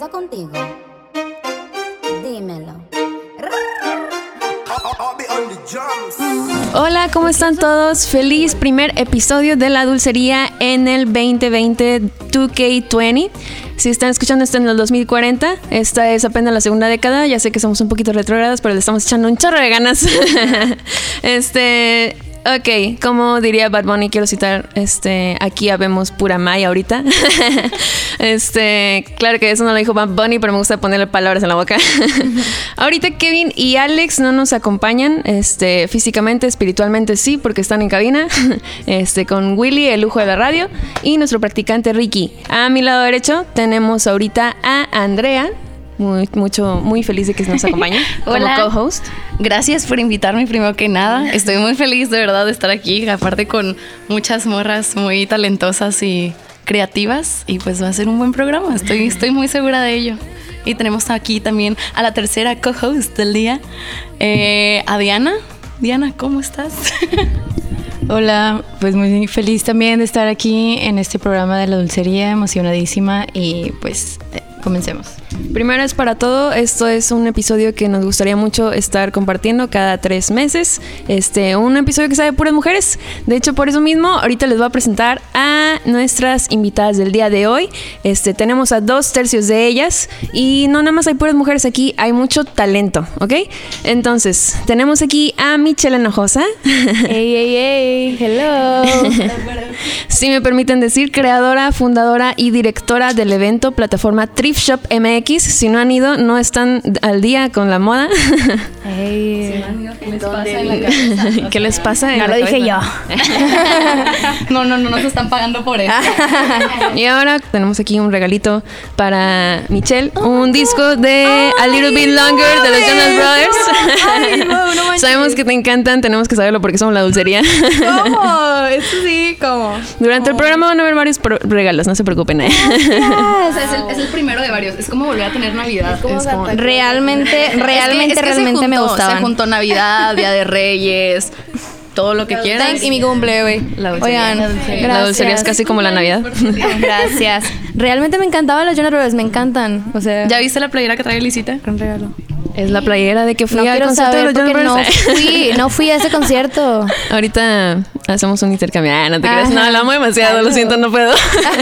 contigo? Dímelo. Hola, ¿cómo están todos? Feliz primer episodio de La Dulcería en el 2020 2K20. Si están escuchando esto en el 2040, esta es apenas la segunda década. Ya sé que somos un poquito retrógradas, pero le estamos echando un chorro de ganas. este, Ok, como diría Bad Bunny, quiero citar, este, aquí habemos pura maya ahorita. este, claro que eso no lo dijo Bad Bunny, pero me gusta ponerle palabras en la boca. ahorita Kevin y Alex no nos acompañan, este, físicamente, espiritualmente sí, porque están en cabina, este, con Willy, el lujo de la radio, y nuestro practicante Ricky. A mi lado derecho tenemos ahorita a Andrea, muy, mucho, muy feliz de que nos acompañe Hola. como co-host. Gracias por invitarme primero que nada. Estoy muy feliz de verdad de estar aquí, aparte con muchas morras muy talentosas y creativas y pues va a ser un buen programa. Estoy, estoy muy segura de ello. Y tenemos aquí también a la tercera co-host del día, eh, a Diana. Diana, ¿cómo estás? Hola, pues muy feliz también de estar aquí en este programa de la dulcería, emocionadísima y pues eh, comencemos. Primero es para todo, esto es un episodio que nos gustaría mucho estar compartiendo cada tres meses. Este, un episodio que sabe puras mujeres. De hecho, por eso mismo, ahorita les voy a presentar a nuestras invitadas del día de hoy. Este, tenemos a dos tercios de ellas y no nada más hay puras mujeres aquí, hay mucho talento, ¿ok? Entonces, tenemos aquí a Michelle Enojosa. ¡Ey, ey, ey! ¡Hello! si me permiten decir, creadora, fundadora y directora del evento plataforma Thrift Shop MX. Si no han ido, no están al día con la moda. Hey. ¿Qué les pasa? en No la lo dije yo. no, no, no, no se están pagando por eso. Y ahora tenemos aquí un regalito para Michelle, un disco de A Little Bit Longer de los Jonas Brothers. Sabemos que te encantan, tenemos que saberlo porque somos la dulcería. ¿Cómo? Esto sí, ¿cómo? Durante el programa van a haber varios regalos, no se preocupen. ¿eh? O sea, es, el, es el primero de varios. Es como volver a tener Navidad. Es como- Realmente, Es que- realmente, es que realmente me juntó, gustaban. Se juntó Navidad, Día de Reyes, todo lo que quieras. y mi cumple, güey. La dulcería. Oigan, La dulcería. La dulcería es casi como la Navidad. Gracias. Realmente me encantaban los Jonas Brothers, me encantan. O sea, ¿Ya viste la playera que trae Elisita? gran regalo. Es la playera de que fui No al concierto de los no fui, no fui a ese concierto. Ahorita hacemos un intercambio. Ah, no te creas. No, amo demasiado, lo siento, no puedo.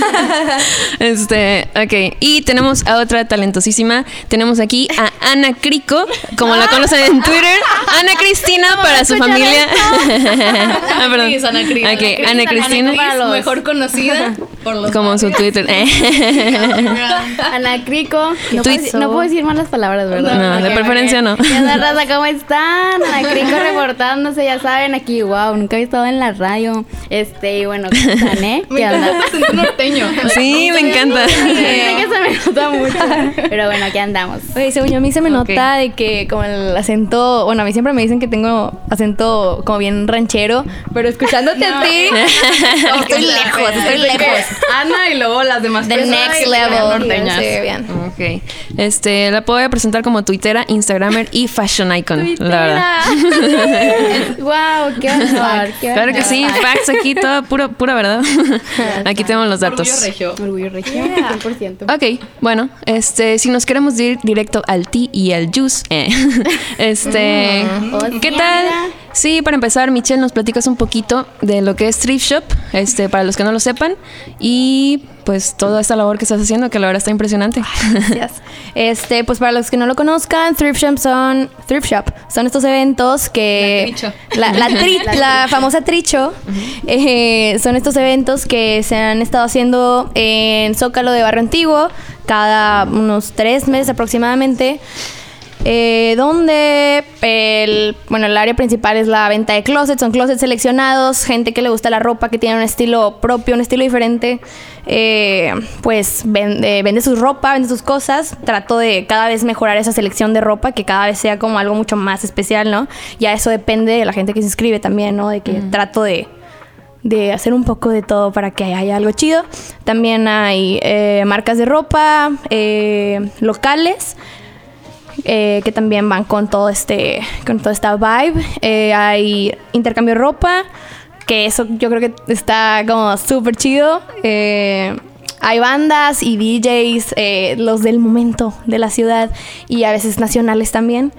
este, ok. Y tenemos a otra talentosísima. Tenemos aquí a Ana Crico, como la conocen en Twitter. Ana Cristina para su familia. ah, perdón. Cris, Ana Cris. Ok, Ana Cristina. Cris, mejor conocida por los Como su Twitter. Ana Crico. No, puedo, no puedo decir malas palabras, ¿verdad? No, de Ok. no. ¿Qué onda, raza? ¿Cómo están? Ana Crico reportándose, ya saben, aquí, wow, nunca había estado en la radio. Este, y bueno, ¿cómo están, eh? ¿Qué onda? norteño. Sí, me encanta. Sí, que se me nota mucho. Pero bueno, aquí andamos. Oye, según yo, a mí se me nota de que como el acento, bueno, a mí siempre me dicen que tengo acento como bien ranchero, pero escuchándote a ti, estoy lejos, estoy lejos. Ana y luego las demás The personas next level. norteñas. Sí, bien. Ok. Este, la puedo presentar como tuitera, instagramer y fashion icon. Verdad. wow, qué honor. qué Claro que sí, facts aquí, toda pura, pura verdad. Aquí tenemos los Orgullo datos. regio. Orgullo regio, 100%. Ok, bueno, este, si nos queremos ir directo al tea y al juice, eh, este, Mm. ¿qué tal? Sí, para empezar, Michelle, nos platicas un poquito de lo que es thrift shop, este, para los que no lo sepan, y pues toda esta labor que estás haciendo, que la verdad está impresionante. Gracias. Este, pues para los que no lo conozcan, Thrift Shop son Thrift Shop. Son estos eventos que La tricho. la, la, tri- la famosa tricho eh, son estos eventos que se han estado haciendo en Zócalo de Barrio Antiguo cada unos tres meses aproximadamente. Eh, donde el, bueno, el área principal es la venta de closets, son closets seleccionados, gente que le gusta la ropa, que tiene un estilo propio, un estilo diferente, eh, pues vende, vende su ropa, vende sus cosas, trato de cada vez mejorar esa selección de ropa, que cada vez sea como algo mucho más especial, ¿no? Ya eso depende de la gente que se inscribe también, ¿no? De que trato de de hacer un poco de todo para que haya algo chido. También hay eh, marcas de ropa eh, locales eh, que también van con todo este con toda esta vibe. Eh, hay intercambio de ropa que eso yo creo que está como súper chido. Eh, hay bandas y DJs, eh, los del momento de la ciudad y a veces nacionales también.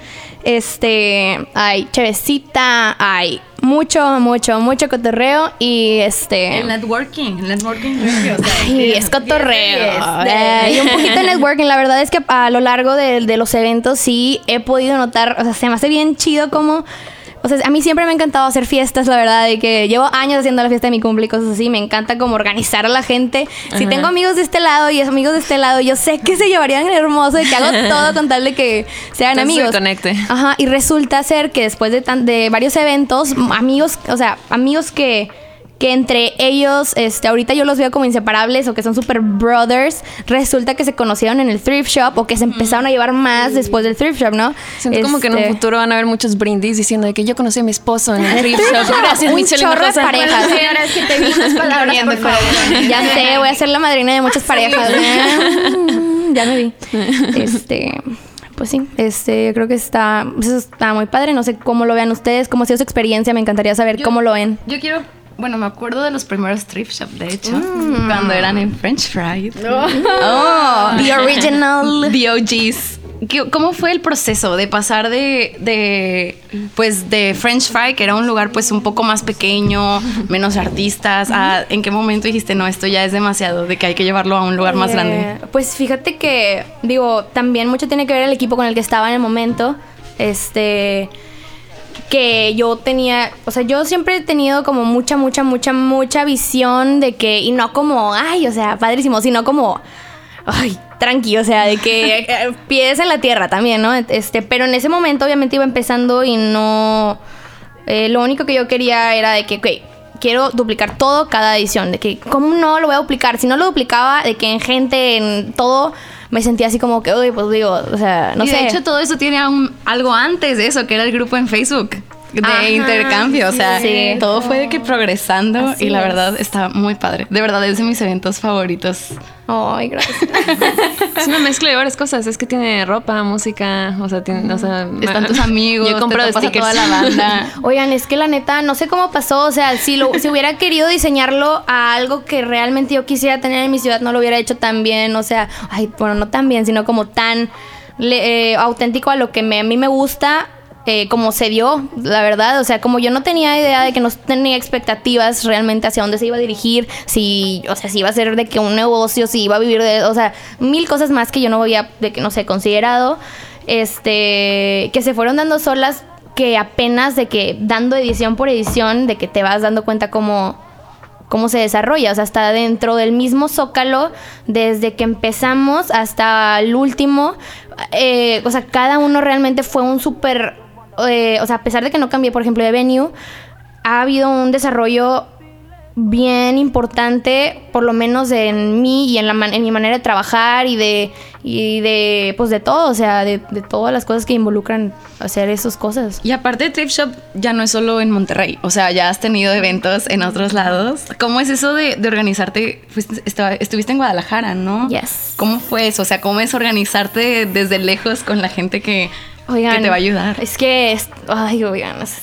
Este, hay chevecita, hay mucho, mucho, mucho cotorreo y este... El networking, el networking. Y es cotorreo. Y un poquito de networking. La verdad es que a lo largo de, de los eventos sí he podido notar, o sea, se me hace bien chido como o sea, a mí siempre me ha encantado hacer fiestas, la verdad, y que llevo años haciendo la fiesta de mi cumple y cosas así. Me encanta como organizar a la gente. Si tengo amigos de este lado y amigos de este lado, yo sé que se llevarían hermoso de que hago todo con tal de que sean amigos. Se conecte. Ajá, y resulta ser que después de, de varios eventos, amigos, o sea, amigos que que entre ellos, este, ahorita yo los veo como inseparables o que son super brothers, resulta que se conocieron en el thrift shop o que se empezaron a llevar más después del thrift shop, ¿no? Siento como que en un este, futuro van a haber muchos brindis diciendo de que yo conocí a mi esposo en el thrift shop. Gracias, un chorro de parejas. es que te palabras, por favor. Ya sé, voy a ser la madrina de muchas parejas. ya me vi. Este pues sí, este, creo que está, está muy padre. No sé cómo lo vean ustedes, cómo ha sido su experiencia. Me encantaría saber cómo lo ven. Yo quiero bueno, me acuerdo de los primeros thrift shop, de hecho, mm. cuando eran en French Fries. Oh, the original. The OGs. ¿Cómo fue el proceso de pasar de, de, pues, de French Fry, que era un lugar pues un poco más pequeño, menos artistas, a en qué momento dijiste, no, esto ya es demasiado, de que hay que llevarlo a un lugar más grande? Eh, pues fíjate que, digo, también mucho tiene que ver el equipo con el que estaba en el momento. Este que yo tenía, o sea, yo siempre he tenido como mucha, mucha, mucha, mucha visión de que, y no como, ay, o sea, padrísimo, sino como, ay, tranqui, o sea, de que eh, pies en la tierra también, ¿no? Este, pero en ese momento obviamente iba empezando y no, eh, lo único que yo quería era de que, ok, quiero duplicar todo cada edición, de que, ¿cómo no lo voy a duplicar? Si no lo duplicaba, de que en gente, en todo me sentía así como que, uy, pues digo, o sea, no sé. De hecho, todo eso tiene algo antes de eso, que era el grupo en Facebook de intercambio. O sea, todo fue de que progresando y la verdad está muy padre. De verdad es de mis eventos favoritos. Ay, gracias. es una mezcla de varias cosas. Es que tiene ropa, música, o sea, tiene, o sea están tus amigos, yo compro te stickers. toda la banda. Oigan, es que la neta, no sé cómo pasó. O sea, si, lo, si hubiera querido diseñarlo a algo que realmente yo quisiera tener en mi ciudad, no lo hubiera hecho tan bien. O sea, ay, bueno, no tan bien, sino como tan eh, auténtico a lo que me, a mí me gusta eh, como se dio, la verdad. O sea, como yo no tenía idea de que no tenía expectativas realmente hacia dónde se iba a dirigir, si, o sea, si iba a ser de que un negocio, si iba a vivir de, o sea, mil cosas más que yo no había, de que no sé, considerado, este, que se fueron dando solas, que apenas de que dando edición por edición, de que te vas dando cuenta cómo cómo se desarrolla, o sea, está dentro del mismo zócalo, desde que empezamos hasta el último, eh, o sea, cada uno realmente fue un súper eh, o sea, a pesar de que no cambié, por ejemplo, de venue, ha habido un desarrollo bien importante, por lo menos en mí y en, la en mi manera de trabajar y de, y de pues de todo, o sea, de, todas las cosas que involucran hacer esas cosas. Y aparte Trip Shop ya no es solo en Monterrey, o sea, ya has tenido eventos en otros lados. ¿Cómo es eso de, organizarte? estuviste en Guadalajara, ¿no? Yes. ¿Cómo fue eso? O sea, ¿cómo es organizarte desde lejos con la gente que Oigan, te va a ayudar. Es que, es, ay, oigan, es,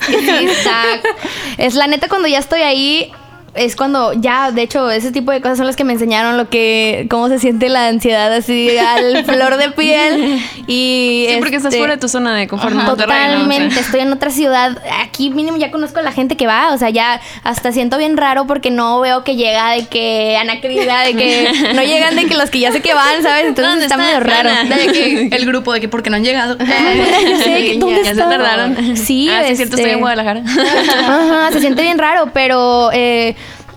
es la neta cuando ya estoy ahí, es cuando ya, de hecho, ese tipo de cosas son las que me enseñaron lo que, cómo se siente la ansiedad así al flor de piel. Y sí, porque estás este, fuera de tu zona de confort. totalmente, estoy en otra ciudad. Aquí mínimo ya conozco a la gente que va, o sea, ya hasta siento bien raro porque no veo que llega de que Ana de que no llegan de que los que ya sé que van, ¿sabes? Entonces está, medio raro. el grupo de que porque no han llegado. ¿dónde ya, se tardaron. Sí, ah, es cierto, estoy en este, Guadalajara. Ajá, se siente bien raro, pero eh,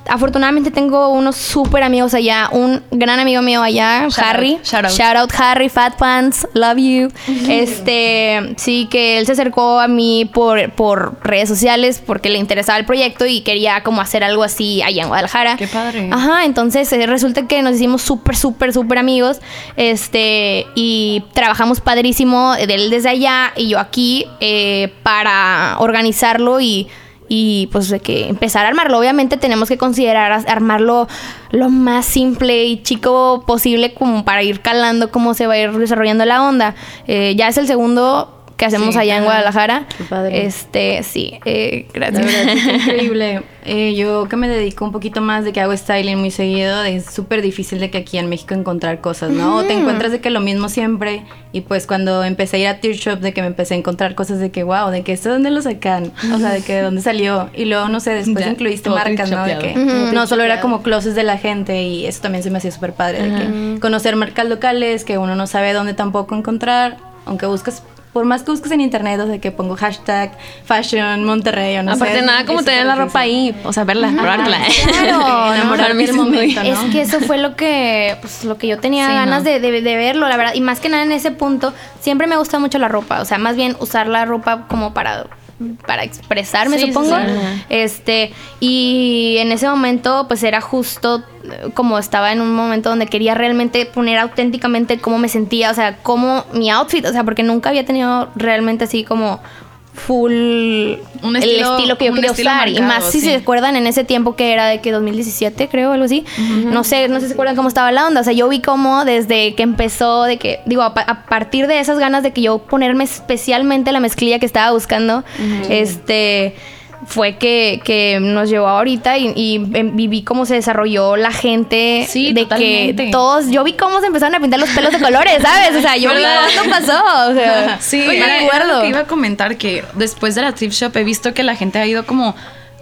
afortunadamente tengo unos súper amigos allá. Un gran amigo mío allá, Harry. shout, out. shout, out. Harry, Fat Pants, love you. Este, sí, que él se acercó a mí por, por redes sociales porque le interesaba el proyecto y quería como hacer algo así allá en Guadalajara. Qué padre. Ajá, entonces eh, resulta que nos hicimos súper, súper, súper amigos. Este, y trabajamos padrísimo, él desde allá y yo aquí eh, para organizarlo y y pues de que empezar a armarlo. Obviamente tenemos que considerar armarlo lo más simple y chico posible como para ir calando cómo se va a ir desarrollando la onda. Eh, ya es el segundo que hacemos Sí. allá en Guadalajara. Qué padre. Este, sí, eh, La gracias. verdad es increíble. Eh, yo que me dedico un poquito más de que hago styling muy seguido, es súper difícil de que aquí en México encontrar cosas, ¿no? O te encuentras de que lo mismo siempre. Y pues cuando empecé a ir a Tear Shop, de que me empecé a encontrar cosas de que, wow, de que esto de dónde lo sacan, o sea, de que de dónde salió. Y luego, no sé, después Ya, incluiste marcas, ¿no? De que no solo era como closets de la gente y eso también se me hacía súper padre, de que conocer marcas locales que uno no sabe dónde tampoco encontrar, aunque buscas. Por más que busques en internet, o sea, que pongo hashtag fashion Monterrey o no sé. Aparte, nada como tener la ropa ahí, o sea, verla, probarla. Claro, Enamorarme del momento, ¿no? Es que eso fue lo que, pues, lo que yo tenía Sí, ganas ¿no? de, de- de verlo, la verdad. Y más que nada en ese punto, siempre me gusta mucho la ropa. O sea, más bien usar la ropa como para para expresarme, Sí, supongo. sí. Este, y en ese momento, pues era justo como estaba en un momento donde quería realmente poner auténticamente cómo me sentía, o sea, cómo mi outfit, o sea, porque nunca había tenido realmente así como full Un el estilo- estilo que yo quería estilo usar. Y más si sí. se acuerdan en ese tiempo que era de que 2017 creo algo así no sé no sé si se acuerdan cómo estaba la onda o sea yo vi cómo desde que empezó de que digo a partir de esas ganas de que yo ponerme especialmente la mezclilla que estaba buscando este fue que, que nos llevó ahorita y, y, em, viví cómo se desarrolló la gente Sí, de totalmente. que todos yo vi cómo se empezaron a pintar los pelos de colores sabes o sea yo vi cuándo pasó o sea Sí, me era- era acuerdo. lo que iba a comentar que después de la thrift shop he visto que la gente ha ido como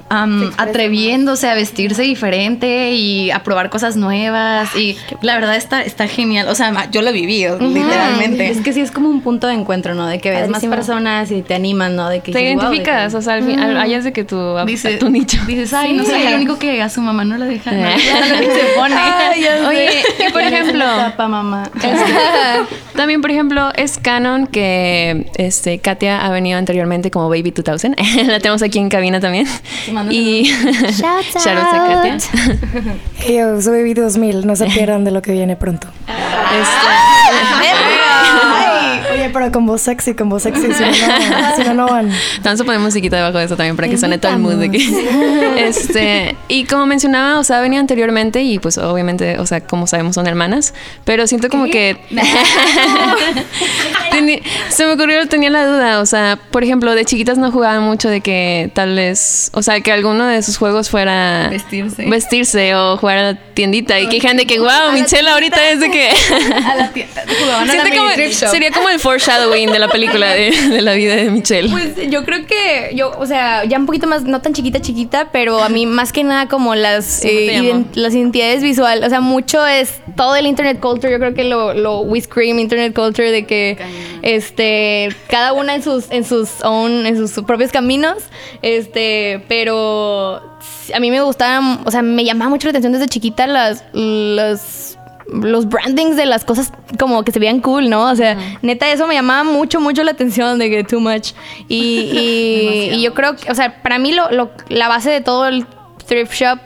am, atreviéndose a vestirse diferente y a probar cosas nuevas y la verdad está, está genial. O sea, yo lo viví, literalmente. Es que sí es como un punto de encuentro, ¿no? De que ves más personas y te animan, ¿no? De que Te dices, "Wow", de que- identificas, o sea, al fin, al- allá es de que tu, a- Dice, a tu nicho. Dices, ay, no soy el único que a su mamá no la deja. No, Eh. se pone. Oye, y por ejemplo, Papá, mamá. también por ejemplo es canon que este Katia ha venido anteriormente como Baby 2000. la tenemos aquí en cabina también. Y Shout out a Katia. out. Yo soy Baby 2000, no se pierdan de lo que viene pronto. Este, Ay, oye, pero con voz sexy, con voz sexy, si no, no, si no, no van. Vamos a poner musiquita debajo de eso también para que suene todo el mood de que. Este, y como mencionaba, o sea, ha venido anteriormente y pues obviamente, o sea, como sabemos son hermanas, pero siento como que Teni- se me ocurrió, tenía la duda, o sea, por ejemplo, de chiquitas no jugaban mucho de que tal vez, o sea, que alguno de sus juegos fuera Vestirse. vestirse o jugar a la tiendita y que dijeran de que, wow, Michelle ahorita es de que A la tienda. Jugaban a la como- sería como el foreshadowing de la película de, de la vida de Michelle. Pues yo creo que yo, o sea, ya un poquito más, no tan chiquita, chiquita, pero a mí más que nada como las, Sí, eh, ident- las identidades visuales, o sea, mucho es todo el internet culture, yo creo que lo, lo we scream internet culture de que este cada una en sus en sus own, en sus propios caminos, este, pero a mí me gustaban, o sea, me llamaba mucho la atención desde chiquita las las los brandings de las cosas como que se veían cool, ¿no? O sea, neta, eso me llamaba mucho, mucho la atención de que too much. Y, y, y yo creo que, o sea, para mí lo, lo- la base de todo el thrift shop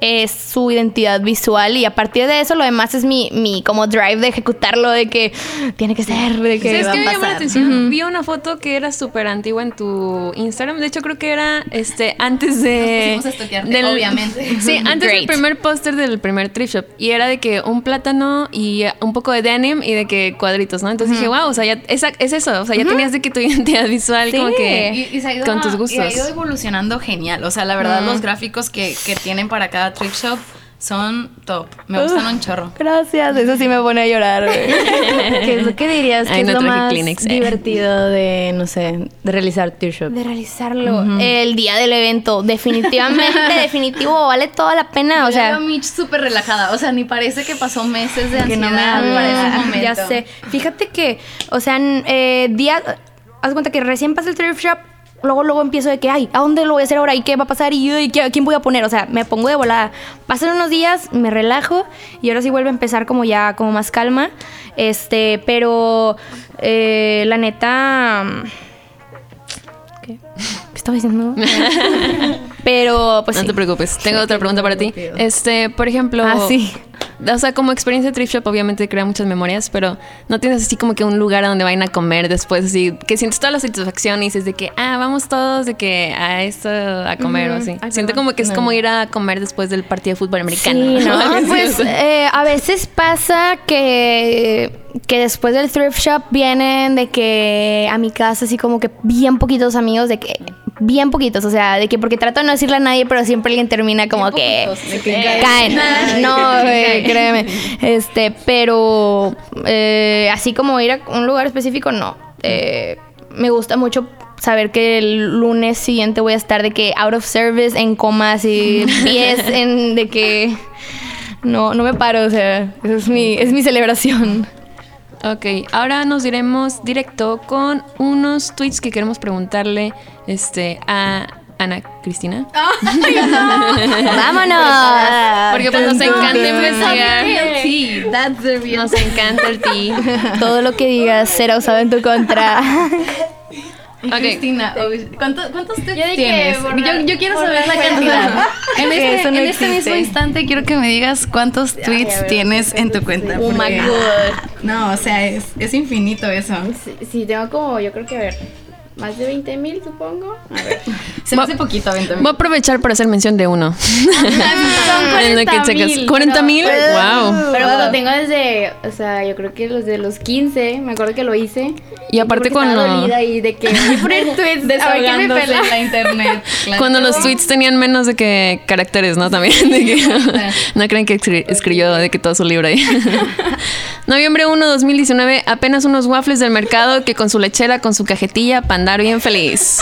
es su identidad visual y a partir de eso lo demás es mi, mi como drive de ejecutarlo, de que tiene que ser, de que ¿Sabes va qué a me llamó la pasar. atención? Vi una foto que era súper antigua en tu Instagram. De hecho, creo que era este antes de. Nos estoquearte, obviamente. Sí, antes del primer póster del primer thrift shop. Y era de que un plátano y un poco de denim y de que cuadritos, ¿no? Entonces dije, wow, o sea, ya esa- es eso. O sea, ya tenías de que tu identidad visual, Sí. como que. Y, y se ha ido, con tus y ha gustos. ido evolucionando genial. O sea, la verdad, los gráficos que, que tienen para cada thrift shop son top. Me gustan un chorro. Gracias, eso sí me pone a llorar. ¿Qué es que dirías que es no lo traje más Kleenex, eh. divertido de, no sé, de realizar Tear Shop? De realizarlo el día del evento, definitivamente, definitivo, vale toda la pena, o Yo veo sea, a Mitch súper relajada. O sea, ni parece que pasó meses de Que no ansiedad para ese habla. momento. Ya sé. Fíjate que, o sea, eh, día, haz cuenta que recién pasa el thrift shop, luego luego empiezo de que, ay, ¿a dónde lo voy a hacer ahora? ¿Y qué va a pasar? ¿Y, y qué- a quién voy a poner? O sea, me pongo de volada. Pasan unos días, me relajo y ahora sí vuelve a empezar como ya, como más calma. Este, pero eh, la neta... ¿Qué? ¿Qué estaba diciendo? pero, pues no sí. te preocupes. Tengo otra pregunta para ti. Este, por ejemplo. Ah, sí. O sea, como experiencia de thrift shop, obviamente crea muchas memorias, pero no tienes así como que un lugar a donde vayan a comer después, así que sientes toda la satisfacción y dices de que, ah, vamos todos de que a esto a comer o así. Siento como que es como ir a comer después del partido de fútbol americano. Sí, ¿no? Pues eh, a veces pasa que, que después del thrift shop vienen de que a mi casa así como que bien poquitos amigos, de que bien poquitos, o sea, de que porque trato de no decirle a nadie, pero siempre alguien termina como que, caen. No, güey, créeme. Este, pero eh, así como ir a un lugar específico, no. Eh, me gusta mucho saber que el lunes siguiente voy a estar de que out of service en comas y pies en de que no no me paro, o sea, eso es mi es mi celebración. Ok, ahora nos diremos directo con unos tweets que queremos preguntarle este, a Ana Cristina. ¡Vámonos! Porque pues nos encanta investigar. Sí, that's the real. Nos encanta el ti. Todo lo que digas será usado en tu contra. Ok. Cristina, ¿cuántos, cuántos tweets Yo tienes? borrar- yo, yo quiero saber la cantidad. En este, no en este mismo instante quiero que me digas cuántos tweets tienes en tu cuenta. Oh my god. No, o sea, es, es infinito eso. Sí, sí, tengo como, yo creo que a ver, más de 20 mil supongo. A ver. Se me hace poquito, 20 Voy a aprovechar para hacer mención de uno. Son En lo que 40 checas. mil. 40 mil. pero- Wow. Pero pues lo tengo desde, o sea, yo creo que desde los 15, me acuerdo que lo hice. Y aparte cuando- y de que poner tweets, ver qué me Desahogándose pela. en la internet. claro. Cuando los tweets tenían menos de que caracteres, ¿no? También. de que- no creen que escri- escribió de que todo su libro ahí. Noviembre 1, 2019. Apenas unos waffles del mercado que con su lechera, con su cajetilla, para andar bien feliz.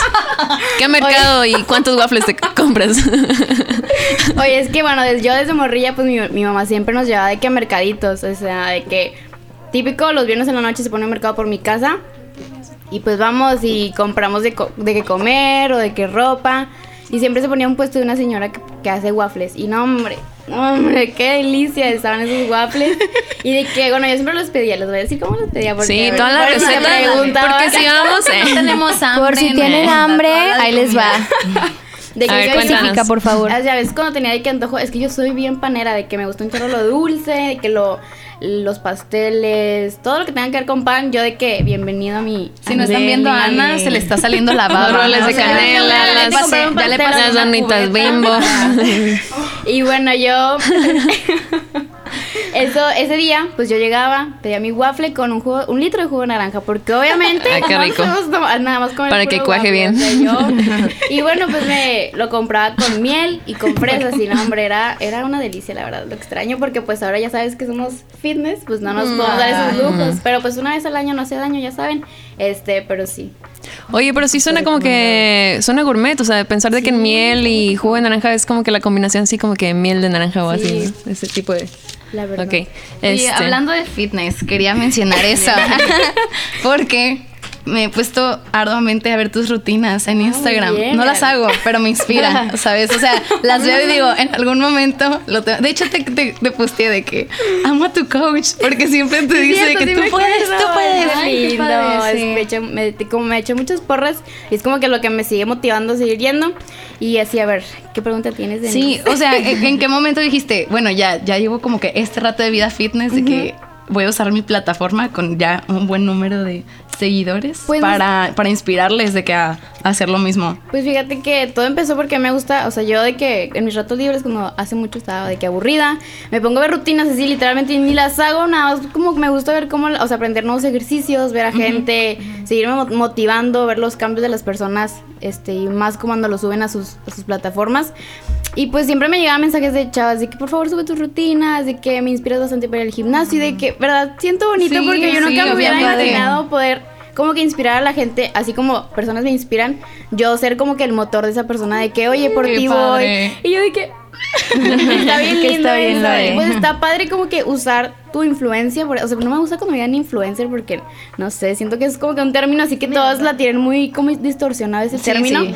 ¿Qué mercado y cuántos waffles te compras? Oye, es que bueno, yo desde morrilla, pues mi, mi mamá siempre nos llevaba de que a mercaditos, o sea, de que típico los viernes en la noche se pone un mercado por mi casa y pues vamos y compramos de, co- de que comer o de que ropa y siempre se ponía un puesto de una señora que, que hace waffles y no hombre, hombre, qué delicia estaban esos waffles y de que, bueno, yo siempre los pedía, les voy a decir cómo los pedía porque Sí, todas las recetas. preguntaba. Porque si vamos, eh. tenemos hambre. Por si en tienen hambre, ahí les va. De que A ver. Especifica, por favor. Ah, Ya ves, cuando tenía de que antojo, es que yo soy bien panera, de que me gusta un chorro lo dulce, de que lo, los pasteles, todo lo que tenga que ver con pan, yo de que bienvenido a mi... Si no están viendo a Ana, se le está saliendo la baba. Los roles de canela, las- pasé- ya le pasé Las donitas bimbo. Y bueno, yo... Eso, ese día, pues yo llegaba, pedía mi waffle con un jugo, un litro de jugo de naranja, porque obviamente Ay, qué rico. tomar nada más comer Para que cuaje waffle, bien. o sea, yo- y bueno, pues me lo compraba con miel y con fresas y no, hombre, era, era una delicia, la verdad. Lo extraño porque pues ahora ya sabes que somos fitness, pues no nos podemos dar esos lujos, pero pues una vez al año no hace daño, ya saben. Este, pero sí. Oye, pero sí suena como que suena gourmet, o sea, pensar de que en miel y jugo de naranja es como que la combinación así como que miel de naranja o así, ese tipo de. La verdad. Ok. Oye, este, hablando de fitness, quería mencionar eso. porque me he puesto arduamente a ver tus rutinas en Instagram. bien. no las hago, pero me inspira, ¿sabes? O sea, las veo y digo, en algún momento lo tengo. De hecho, te, te, te posteé de que amo a tu coach, porque siempre te dice cierto, que sí tú puedes, tú puedes. Ay, lindo, padre, sí. me echo- me- como me he hecho muchas porras y es como que lo que me sigue motivando a seguir yendo. Y así, a ver, ¿qué pregunta tienes de Sí, o sea, ¿en, en qué momento dijiste, bueno, ya, ya llevo como que este rato de vida fitness, de que voy a usar mi plataforma con ya un buen número de seguidores Pues- para, para inspirarles de que a, a hacer lo mismo? Pues fíjate que todo empezó porque me gusta, o sea, yo de que en mis ratos libres, cuando hace mucho estaba de que aburrida, me pongo a ver rutinas así, literalmente y ni las hago, nada más como me gusta ver cómo, o sea, aprender nuevos ejercicios, ver a gente, seguirme mo- motivando, ver los cambios de las personas, este, y más cuando lo suben a sus, a sus plataformas. Y pues siempre me llegaban mensajes de chavas de que por favor sube tus rutinas, de que me inspiras bastante para al gimnasio y de que, ¿verdad? Siento bonito Sí, porque yo sí, nunca me hubiera imaginado poder como que inspirar a la gente, así como personas me inspiran, yo ser como que el motor de esa persona de que, oye, por ti voy. Y yo de que está bien Que lindo está bien eso. Y Pues está padre como que usar tu influencia, por- o sea, no me gusta cuando me digan influencer porque no sé, siento que es como que un término así que todos la tienen muy como distorsionado ese Sí, término. sí.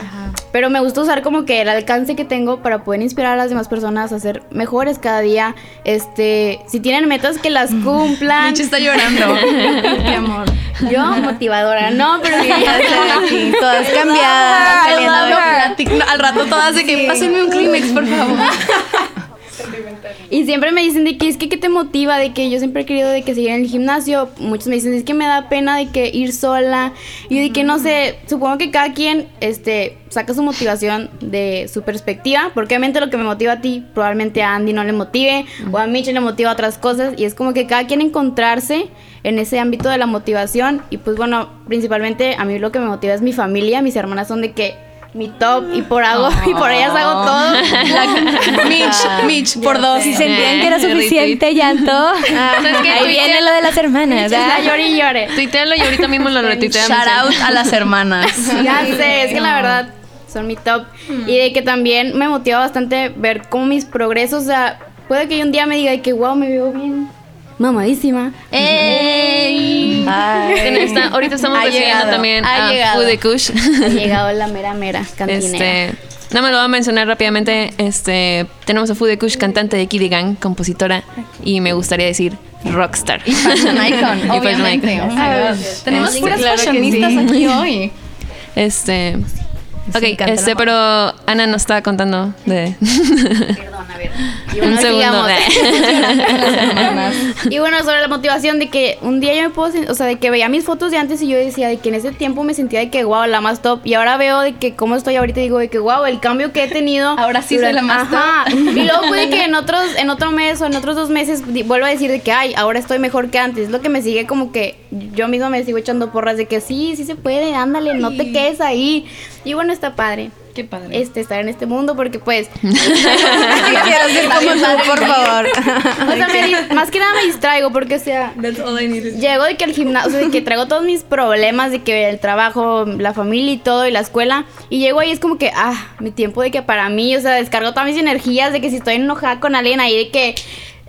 Pero me gusta usar como que el alcance que tengo para poder inspirar a las demás personas a ser mejores cada día. Este, si tienen metas que las cumplan. Michi está llorando. Qué amor. Yo motivadora, no, pero sí, ya sé. aquí, todas cambiadas, peleando. No, platic- no, al rato todas de que pásenme un Kleenex, por favor. Y siempre me dicen de que es que ¿qué te motiva, de que yo siempre he querido de que seguir en el gimnasio. Muchos me dicen es que me da pena de que ir sola. Y de que no sé, supongo que cada quien este saca su motivación de su perspectiva, porque obviamente lo que me motiva a ti probablemente a Andy no le motive o a Mitch le motiva a otras cosas y es como que cada quien encontrarse en ese ámbito de la motivación y pues bueno, principalmente a mí lo que me motiva es mi familia, mis hermanas son de que mi top y por hago y por ellas hago todo. Mitch, Mitch, por dos. Si sentían que era suficiente llanto, ¿Sabes qué? ahí viene lo de las hermanas. ¿verdad? llore y llore. Tuitealo y ahorita mismo lo retuiteamos. Shout out a las hermanas. Ya sé, es que la verdad son mi top. Y de que también me motiva bastante ver cómo mis progresos, o sea, puede que yo un día me diga de que wow, me veo bien mamadísima. ¡Ey! Está- ahorita estamos Ha recibiendo llegado, también ha a llegado. Food de Kush. Ha llegado la mera mera cantinera. Este, no me lo voy a mencionar rápidamente. Este, tenemos a Food de Kush, cantante de Kiddy Gang, compositora, y me gustaría decir rockstar. Fashion icon, Y fashion icon. Oh. Tenemos puras claro fashionistas sí. aquí hoy. Este, ok, este, pero Ana nos estaba contando de Perdón, a ver. Y un bueno, segundo. sigamos. Y bueno, sobre la motivación de que un día yo me puedo, o sea, de que veía mis fotos de antes y yo decía de que en ese tiempo me sentía de que wow, la más top. Y ahora veo de que cómo estoy ahorita y digo de que wow, el cambio que he tenido. Ahora sí soy la más Ajá. Y luego puede que en otros, en otro mes o en otros dos meses vuelva a decir de que ay, ahora estoy mejor que antes. Es lo que me sigue como que yo misma me sigo echando porras de que sí, sí se puede, ándale, no te quedes ahí. Y bueno, está padre. Qué padre. Este, estar en este mundo porque pues Quiero ser como tú, por favor. o sea, me más que nada me distraigo porque, o sea, llego de que el gimnasio, o sea, de que traigo todos mis problemas, de que el trabajo, la familia y todo, y la escuela, y llego ahí es como que, ah, mi tiempo de que para mí, o sea, descargo todas mis energías, de que si estoy enojada con alguien ahí, de que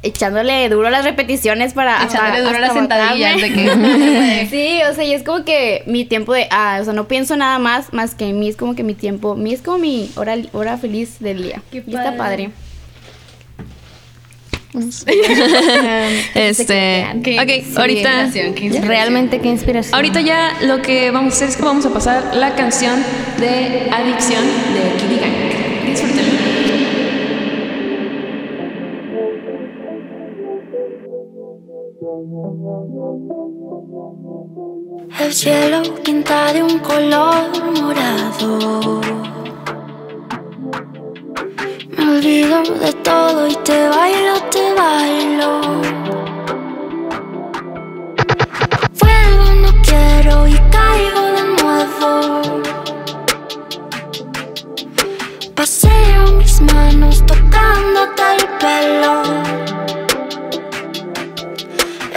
echándole duro las repeticiones para... hasta- Echándole duro hasta las sentadillas de que... Sí, o sea, y es como que mi tiempo de, ah, o sea, no pienso nada más, más que en mí, es como que mi tiempo, mí es como mi hora, hora feliz del día. y está padre. este, Qué- ok, sí, ahorita, qué. Realmente qué inspiración. ahorita ya lo que vamos a hacer es que vamos a pasar la canción de Adicción de Kiddy El cielo pinta de un color morado. Me olvido de todo y te bailo, te bailo. Vuelvo, no quiero y caigo de nuevo. Paseo mis manos tocándote el pelo.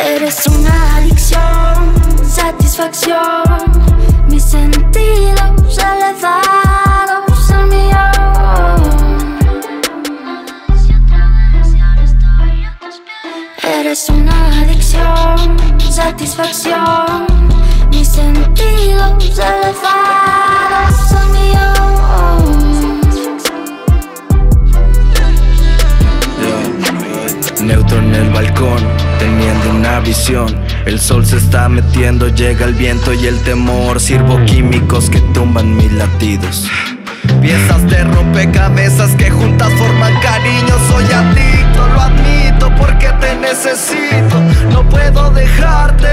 Eres una adicción, satisfacción. Mis sentidos elevados al millón. Eres una adicción, satisfacción. Mis sentidos elevados al millón. Neutro en el balcón, teniendo una visión. El sol se está metiendo, llega el viento y el temor. Sirvo químicos que tumban mis latidos. Piezas de rompecabezas que juntas forman cariño. Soy adicto, lo admito porque te necesito. No puedo dejarte,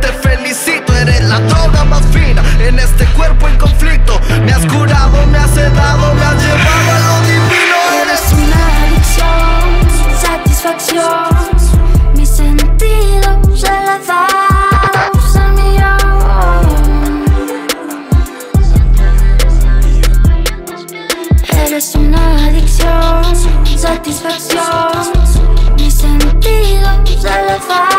te felicito. Eres la droga más fina en este cuerpo en conflicto. Me has curado, me has sedado, me has llevado a lo divino. Eres una adicción, satisfacción. satisfacción. Mis sentidos se elevan.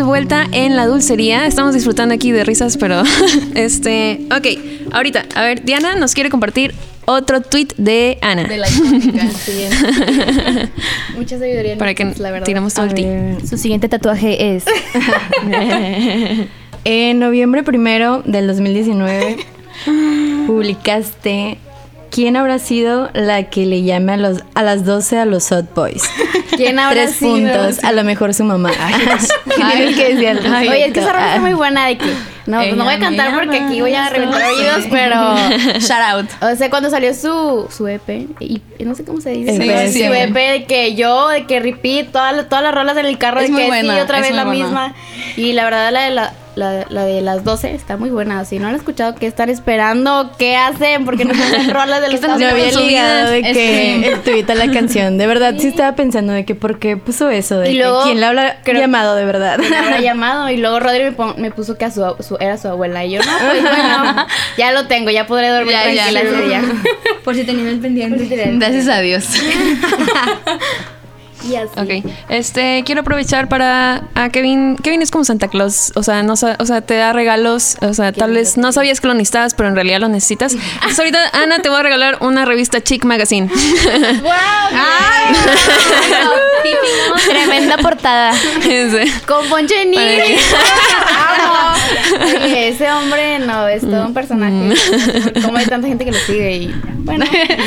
De vuelta en la dulcería. Estamos disfrutando aquí de risas, pero este. Ok, ahorita, a ver, Diana nos quiere compartir otro tweet de Ana. De la icónica. Mucha sabiduría Para que la verdad. tiramos todo el ti. Su siguiente tatuaje es. En noviembre primero del 2019 publicaste ¿Quién habrá sido la que le llame a, los, a las 12 a los Hot Boys? ¿Quién habrá Tres sido? puntos, a lo mejor su mamá. Tienes que. Oye, es que esa rola está muy buena de que. No, pues no voy a cantar porque aquí voy a reventar oídos, pero. Shout out. O sea, cuando salió su, su EP, y y no sé cómo se dice, pero sí. su EP de que yo, de que repeat, todas, las- todas las rolas en el carro, Es de muy que buena, sí, otra es vez muy la buena. misma. Y la verdad, la de, la, la, la de las 12 está muy buena. Si no la han escuchado, ¿qué están esperando? ¿Qué hacen? Porque no escuchan rolas de los No había Hot Boys? ligado de Es que el tweet a la canción. De verdad, sí estaba pensando de que por qué puso eso. De Y que luego, quién le habla creo- llamado de verdad. Habrá llamado y luego Rodri me, pon- me puso que a su, su- era su abuela y yo no pues bueno ya lo tengo ya podré dormir Ya, ya. tranquila ese día Por si tenían el pendiente. Gracias a Dios. Y así Ok, este, quiero aprovechar para a Kevin. Kevin es como Santa Claus, o sea, no, o sea, te da regalos, o sea, tal vez no sabías que lo necesitabas, pero en realidad lo necesitas. Entonces ahorita Ana te voy a regalar una revista Chic Magazine. Tremenda portada. Ese. con Poncho de. Oye, ese hombre no es todo un personaje. Como hay tanta gente que lo sigue y bueno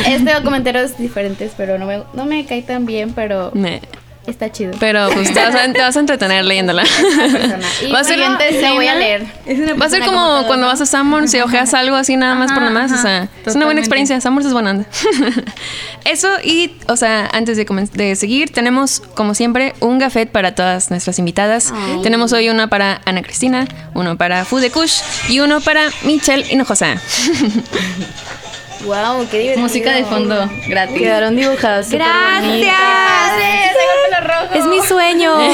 este comentario es diferente pero no me, no me cae tan bien pero Me- está chido Pero pues te vas, a, te vas a entretener leyéndola. Va a ser, la voy a leer va a ser como cuando vas a Sanborns y ojeas algo así nada más por nada más. O sea, es una buena experiencia. Sanborns es buena onda. Eso y, o sea, antes de, de seguir, tenemos como siempre un gafet para todas nuestras invitadas. Tenemos hoy uno para Ana Cristina, uno para Fude Kush y uno para Michelle Hinojosa. Wow qué divertido Música de fondo gratis. Quedaron dibujados. súper bonitos. Es mi sueño.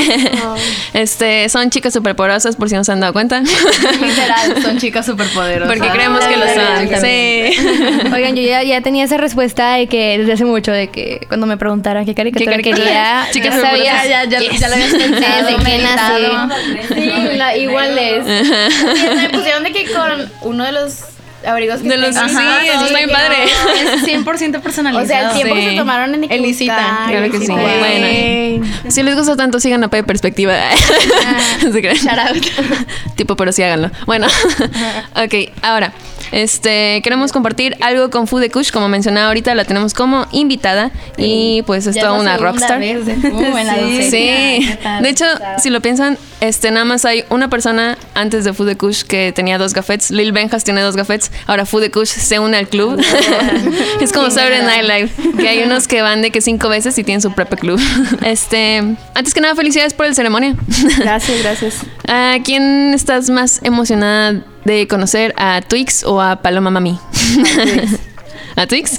Este, son chicas superpoderosas por si no se han dado cuenta. Literal, son chicas superpoderosas. Porque creemos que lo son. Sí. Oigan, yo ya, ya tenía esa respuesta de que desde hace mucho, de que cuando me preguntaran qué caricatura ¿Qué caricatura? quería, Chicas ya sabía, Ya, ya, ya, ya lo habías pensado. Desde meditado. nací. Sí, la- igual es. Me pusieron de que con uno de los abrigos que De los- tengo. sí, Ajá, eso está bien padre. Es 100% personalizado. O sea, el tiempo Sí. se tomaron en buscar, claro que sí. Bueno. Si les gusta tanto, sigan a P de Perspectiva. No se crean. tipo, pero sí háganlo. Bueno, ok, ahora, este, queremos compartir algo con Food de Kush. Como mencionaba ahorita, la tenemos como invitada. Y pues es Ya toda una rockstar. vez de Fumo en la Sí, docencia. sí. De hecho, si lo piensan, este, nada más hay una persona antes de Food de Kush que tenía dos gafetes. Lil Benjas tiene dos gafetes. Ahora Food de Kush se une al club. es como Saturday Night Live, que hay unos que van de que cinco veces y tienen su propio club. Este, antes que nada, felicidades por el ceremonia. Gracias, gracias. ¿A quién estás más emocionada de conocer? ¿A Twix o a Paloma Mami? ¿A Twix?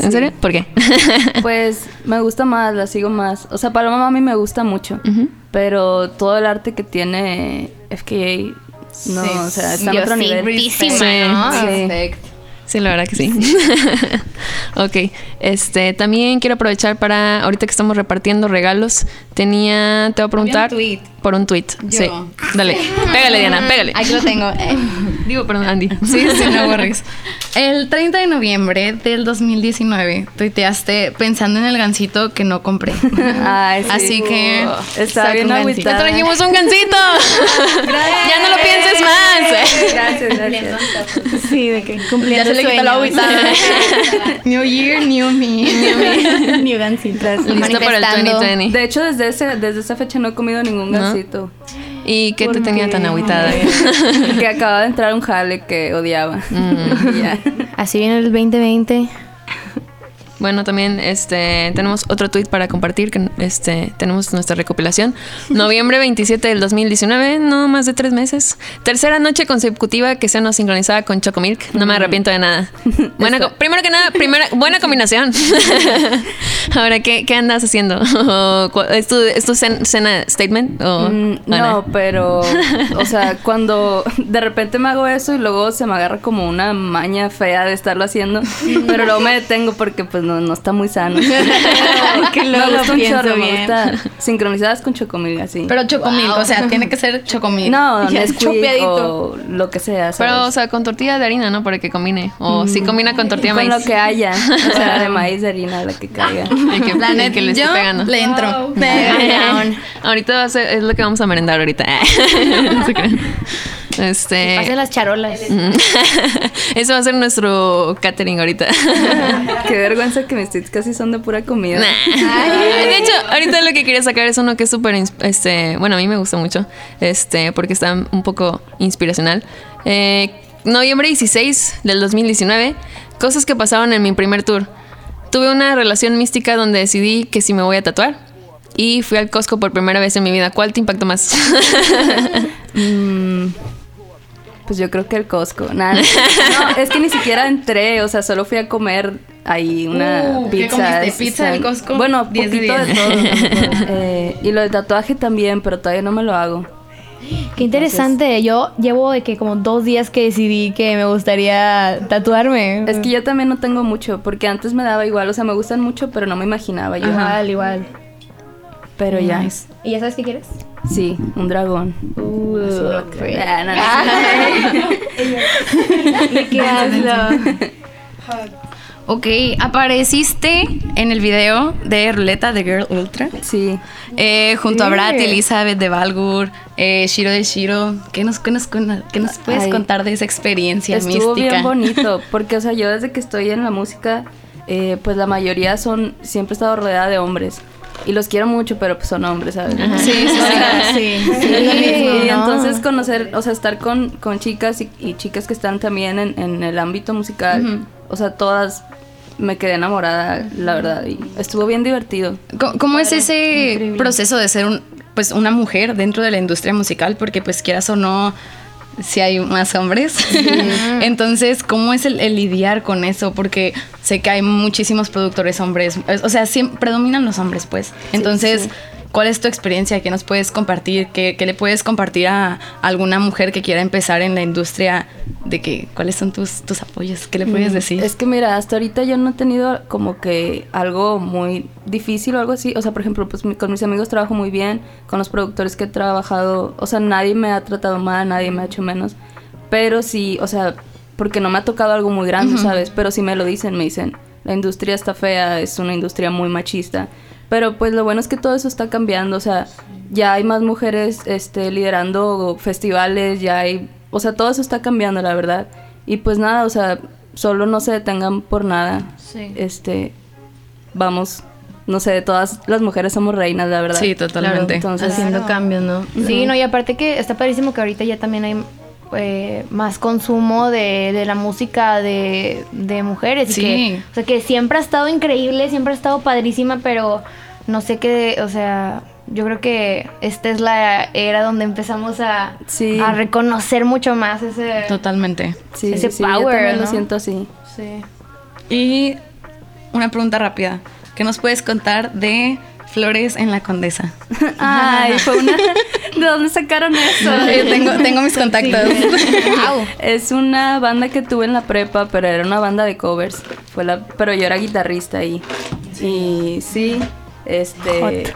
¿En serio? ¿Por qué? Pues me gusta más, la sigo más. O sea, Paloma Mami me gusta mucho. Pero todo el arte que tiene FKA, no, o sea, está en Yo otro sí, nivel. Sí. ¿no? Sí. Perfecto. Sí, la verdad que sí. ok, este, también quiero aprovechar para, ahorita que estamos repartiendo regalos, tenía, te voy a preguntar tweet. Por un tweet. Sí, dale, pégale Diana, pégale. Aquí lo tengo. Eh, Digo, perdón, Andy. Sí, sí, no worries. El 30 de noviembre del 2019 tuiteaste pensando en el gancito que no compré. Ay, sí. Así que Está saca bien gancito. Te agüitada. trajimos un gancito. ya no lo pienses más. Gracias, gracias. Sí, de que Ya cumpliendo se le quitó la agüitada. New Year, new me. New gancito. Listo para el Manifestando. 2020. De hecho, desde, ese, desde esa fecha no he comido ningún ¿No? Gansito. ¿Y qué te tenía tan agüitada? que acaba de entrar un jale que odiaba. Mm. Así viene el 2020. Bueno, también este tenemos otro tweet para compartir que este tenemos nuestra recopilación. Noviembre 27 del 2019, no más de tres meses. Tercera noche consecutiva que se nos sincronizaba con Chocomilk. No me arrepiento de nada. Buena, co- primero que nada, primera buena combinación. Ahora, ¿qué, qué andas haciendo? ¿O cu- ¿Es tu, es tu cena statement? ¿O Mm, Ana? no, pero, o sea, cuando de repente me hago eso y luego se me agarra como una maña fea de estarlo haciendo, pero luego me detengo porque pues no, no está muy sano. Que luego me lo gusta un pienso chorro, me bien. gusta sincronizadas con chocomil, así. Pero chocomil, o sea, tiene que ser chocomil. no, Nesquik o lo que sea, Pero, o ¿sabes? sea, con tortilla de harina, ¿no? Para que combine. O si combina con tortilla de con maíz. lo que haya, o sea, de maíz, de harina, lo que caiga. El que, La el que le esté pegando. le entro. Ahorita va a ser- es lo que vamos a merendar ahorita. No se crean. Este. Hacen las charolas. Mm. Eso va a ser nuestro catering ahorita. Qué vergüenza que mis tweets casi son de pura comida. De hecho, ahorita lo que quería sacar es uno que es súper, este, bueno, a mí me gusta mucho, este, porque está un poco inspiracional. Eh, noviembre 16 del 2019, cosas que pasaron en mi primer tour. Tuve una relación mística donde decidí que si me voy a tatuar y fui al Costco por primera vez en mi vida. ¿Cuál te impactó más? Mm, pues yo creo que el Costco. Nada. No, es que ni siquiera entré, o sea, solo fui a comer ahí una Uh, ¿qué pizza. comiste? es- ¿Pizza del Costco? Bueno, 10 de poquito de 10. todo. Eh, y lo de tatuaje también, pero todavía no me lo hago. Qué interesante. Yo llevo de que como dos días que decidí que me gustaría tatuarme. Es que yo también no tengo mucho, porque antes me daba igual, o sea, me gustan mucho, pero no me imaginaba yo. Igual, igual. Pero ya. ¿Y ya sabes qué quieres? Sí, un dragón. Uh, Ah, no, no. ¿Qué hazlo? Ok, apareciste en el video de Ruleta de Girl Ultra. Sí. Eh, junto a Brat y Elizabeth de Valgur, eh, Shiro de Shiro. ¿Qué nos, qué nos, qué nos puedes Ay. contar de esa experiencia Estuvo mística? bien bonito, porque, o sea, yo desde que estoy en la música, eh, pues la mayoría son, siempre he estado rodeada de hombres. Y los quiero mucho, pero pues son hombres, ¿sabes? Sí, sí, sí. Sí. Sí, Y entonces conocer, o sea, estar con, con chicas y, y chicas que están también en, en el ámbito musical, o sea, todas me quedé enamorada, la verdad, y estuvo bien divertido. ¿Cómo, cómo es ese proceso de ser un, pues, una mujer dentro de la industria musical? Porque pues quieras o no, si hay más hombres. Entonces, ¿cómo es el, el lidiar con eso? Porque sé que hay muchísimos productores hombres. O sea, siempre predominan los hombres, pues. Entonces, ¿cuál es tu experiencia? ¿Qué nos puedes compartir? ¿Qué, qué le puedes compartir a alguna mujer que quiera empezar en la industria? De que, ¿cuáles son tus, tus apoyos? ¿Qué le puedes decir? Es que mira, hasta ahorita yo no he tenido como que algo muy difícil o algo así. O sea, por ejemplo, pues con mis amigos trabajo muy bien, con los productores que he trabajado, o sea, nadie me ha tratado mal, nadie me ha hecho menos. Pero sí, o sea, porque no me ha tocado algo muy grande, ¿sabes? Pero si me lo dicen, me dicen, la industria está fea, es una industria muy machista. Pero pues lo bueno es que todo eso está cambiando, o sea, ya hay más mujeres este, liderando festivales, ya hay, o sea, todo eso está cambiando, la verdad. Y pues nada, o sea, solo no se detengan por nada. Este, vamos, no sé, todas las mujeres somos reinas, la verdad. Sí, totalmente. Entonces, Haciendo cambios, ¿no? Sí, no, y aparte que está padrísimo que ahorita ya también hay eh, más consumo de, de la música de, de mujeres. Sí. que, o sea, que siempre ha estado increíble, siempre ha estado padrísima, pero no sé qué, o sea, yo creo que esta es la era donde empezamos a, Sí. a reconocer mucho más ese... Totalmente. sí, ese sí, yo power, lo siento así. Sí. Y una pregunta rápida. ¿Qué nos puedes contar de Flores en la Condesa? Ay, fue una... ¿De dónde sacaron eso? Yo tengo, tengo mis contactos. Es una banda que tuve en la prepa, pero era una banda de covers. Fue la, pero yo era guitarrista ahí. Y sí, este.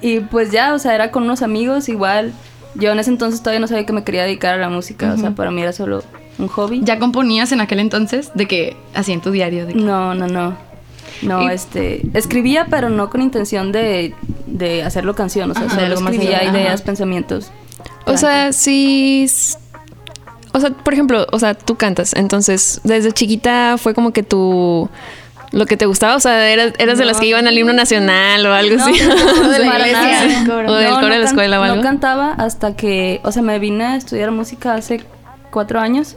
y pues ya, o sea, era con unos amigos igual. Yo en ese entonces todavía no sabía que me quería dedicar a la música. O sea, para mí era solo un hobby. ¿Ya componías en aquel entonces? ¿De que así en tu diario? De que- No, no, no. No, Y- este. Escribía, pero no con intención de, de hacerlo canción. O sea, Ajá, solo algo más escribía allá. ideas, Ajá. pensamientos. O sea, si... s- O sea, por ejemplo, o sea, tú cantas, entonces, desde chiquita fue como que tú... Lo que te gustaba, o sea, eras, eras de las que iban al himno nacional o algo así. No, de la para iglesia. nada. O del coro de la escuela o algo. No cantaba hasta que, o sea, me vine a estudiar música hace cuatro años,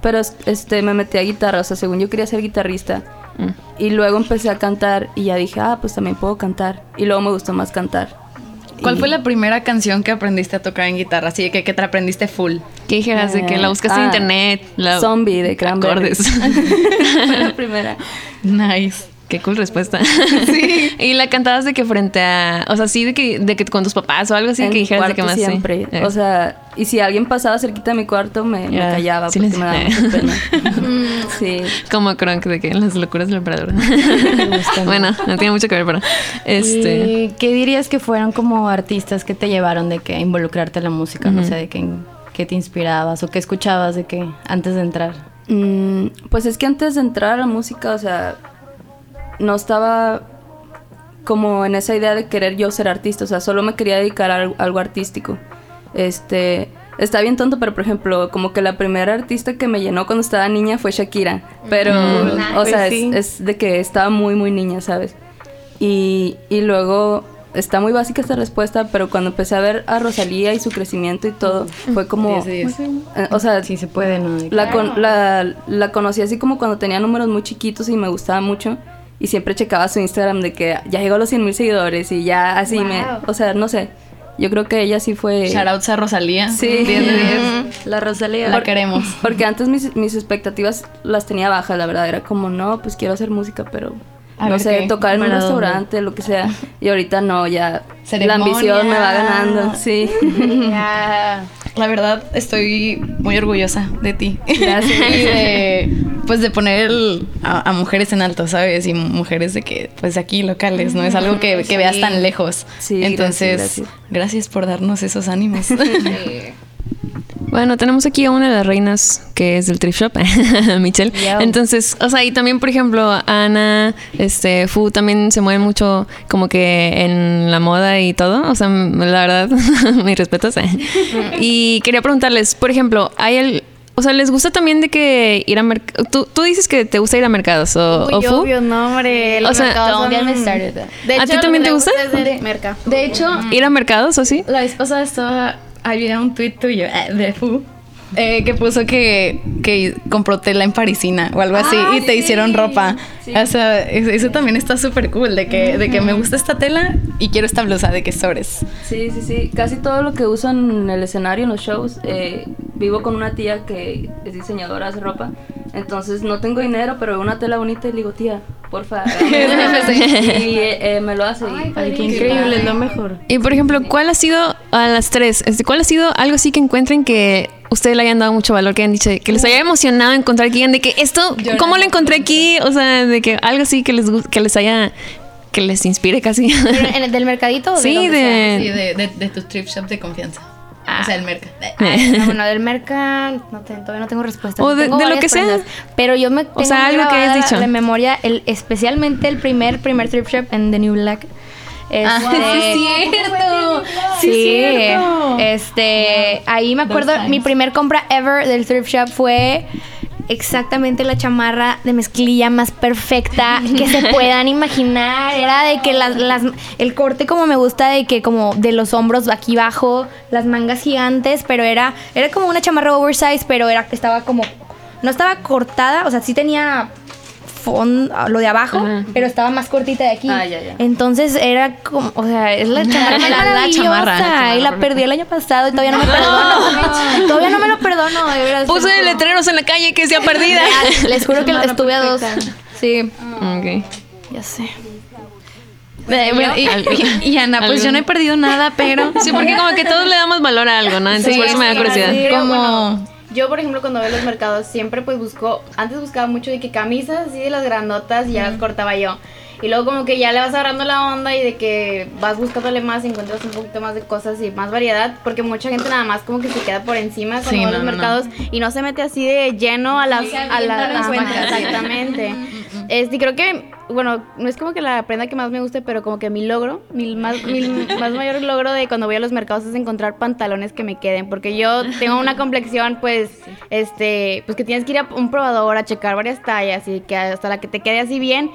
pero es- este me metí a guitarra, o sea, según yo quería ser guitarrista. Mm. Y luego empecé a cantar y ya dije, ah, pues también puedo cantar. Y luego me gustó más cantar. ¿Cuál Y- fue la primera canción que aprendiste a tocar en guitarra? Así que, que te aprendiste full. ¿Qué dijeras de que la buscaste en Ah, internet? La... Zombie de Cranberries. Acordes. fue la primera. Nice. Qué cool respuesta. Sí. y la cantabas de que frente a. O sea, sí, de que, de que con tus papás o algo así, en que dijeras de que más. sí. siempre. Eh. O sea, y si alguien pasaba cerquita de mi cuarto, me, callaba porque silencio. me daba mucha pena. sí. Como Kronk de que las locuras del emperador. bueno, no tiene mucho que ver, pero. Este. ¿Y qué dirías que fueron como artistas que te llevaron de que a involucrarte en la música? No sé, de que, que te inspirabas o que escuchabas de que antes de entrar. Mm, pues es que antes de entrar a la música, o sea, no estaba como en esa idea de querer yo ser artista, o sea, solo me quería dedicar a algo, algo artístico. Este, está bien tonto, pero por ejemplo, como que la primera artista que me llenó cuando estaba niña fue Shakira, pero, o sea, Pues sí. es, es de que estaba muy, muy niña, ¿sabes? Y, y luego está muy básica esta respuesta, pero cuando empecé a ver a Rosalía y su crecimiento y todo, fue como, 10 de 10. eh, o sea, Sí se puede, ¿no? La, con- la, la conocí así como cuando tenía números muy chiquitos y me gustaba mucho. Y siempre checaba su Instagram de que ya llegó a los 100 mil seguidores y ya así me... O sea, no sé. Yo creo que ella sí fue... Shoutouts a Rosalía. Sí. 10 de 10. La Rosalía. La queremos. Porque antes mis, mis expectativas las tenía bajas, la verdad. Era como, no, pues quiero hacer música, pero... A no sé, qué, tocar en un restaurante, lo que sea. Y ahorita no, ya... Ceremonia. La ambición me va ganando, sí. La verdad, estoy muy orgullosa de ti. Gracias. y de, pues de poner el- a, a mujeres en alto, ¿sabes? Y mujeres de que, pues de aquí, locales, no es algo que, que veas tan lejos. Sí, Entonces, gracias, gracias, gracias. por darnos esos ánimos. Bueno, tenemos aquí a una de las reinas que es del thrift shop, Michelle. Entonces, o sea, y también, por ejemplo, Ana, este, Fu también se mueven mucho como que en la moda y todo. O sea, la verdad, mis respetos. y quería preguntarles, por ejemplo, ¿hay el, o sea, les gusta también de que ir a mercados? ¿Tú, tú dices que te gusta ir a mercados o, Uy, o Fu? obvio, no, hombre. O Los sea, mercados don't son- get me started. De ¿A hecho, ti también te gusta? el merca. De hecho, ¿Ir a mercados o sí? la vez pasada estaba, había un tuit tuyo eh, de Fu. Eh, que puso que, que compró tela en parisina o algo así y te hicieron ropa. O sea, eso, también está súper cool, de que, de que me gusta esta tela y quiero esta blusa de que sobres. Sí, sí, sí. Casi todo lo que uso en el escenario, en los shows, eh, vivo con una tía que es diseñadora, hace ropa. Entonces no tengo dinero, pero veo una tela bonita y le digo, tía, porfa. hágame esta". y eh, eh, me lo hace. y- Ay, qué increíble, es lo mejor. Y por ejemplo, ¿cuál ha sido a las tres? este, ¿Cuál ha sido algo así que encuentren que ustedes le hayan dado mucho valor, que hayan dicho, que les haya emocionado encontrar que digan de que esto, ¿cómo lo encontré aquí? O sea, de que algo así que les que les haya, que les inspire casi. ¿En el del mercadito? o de sí, sea? Sí, de, de, de, de tu thrift shop de confianza. O sea, el merca. Ay, no, bueno, del merca no te- todavía no tengo respuesta. O de- Tengo de lo que sea. prendas, Pero yo me tengo sea, muy algo que hayas grabada dicho. de memoria, el, especialmente el primer, primer thrift shop en The New Black. Este, cierto. Sí, este, ahí me acuerdo, mi primer compra ever del thrift shop fue exactamente la chamarra de mezclilla más perfecta que se puedan imaginar. Era de que las, las, el corte como me gusta, de que como de los hombros aquí abajo, las mangas gigantes, pero era, era como una chamarra oversize, pero era, estaba como, no estaba cortada, o sea, sí tenía fondo, lo de abajo, pero estaba más cortita de aquí. Ah, ya, ya. Entonces era como, o sea, es la chamarra La- la maravillosa, chamarra, la chamarra y la perdí el año pasado y todavía no me perdono. todavía no me lo perdono. puse letreros en la calle que sea perdida. Real, Les juro que estuve a dos. Sí, Ok. ya sé. Y, y- y Ana, pues yo no he perdido nada, pero. Sí, porque como que todos le damos valor a algo, ¿no? Entonces Sí, por eso me da curiosidad. sí. Como- bueno, yo, por ejemplo, cuando veo los mercados, siempre pues busco, antes buscaba mucho de que camisas así de las grandotas y ya las cortaba yo. Y luego como que ya le vas agarrando la onda y de que vas buscándole más y encuentras un poquito más de cosas y más variedad, porque mucha gente nada más como que se queda por encima cuando Sí, a no, los no, no. mercados y no se mete así de lleno a las... a la, no ajá, cuenta. exactamente. Este, creo que, bueno, no es como que la prenda que más me guste, pero como que mi logro, mi más, mi más mayor logro de cuando voy a los mercados es encontrar pantalones que me queden, porque yo tengo una complexión, pues, este, pues que tienes que ir a un probador a checar varias tallas y que hasta la que te quede así bien.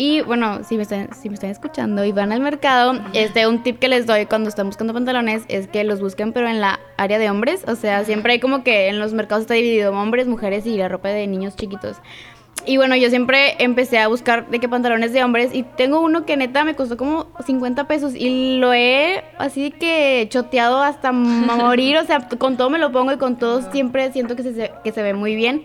Y bueno, si me están, si me están escuchando y van al mercado, este, un tip que les doy cuando están buscando pantalones es que los busquen pero en la área de hombres, o sea, siempre hay como que en los mercados está dividido hombres, mujeres y la ropa de niños chiquitos. Y bueno, yo siempre empecé a buscar de qué pantalones de hombres y tengo uno que neta me costó como 50 pesos y lo he así que choteado hasta morir, o sea, con todo me lo pongo y con todo siempre siento que se, que se ve muy bien.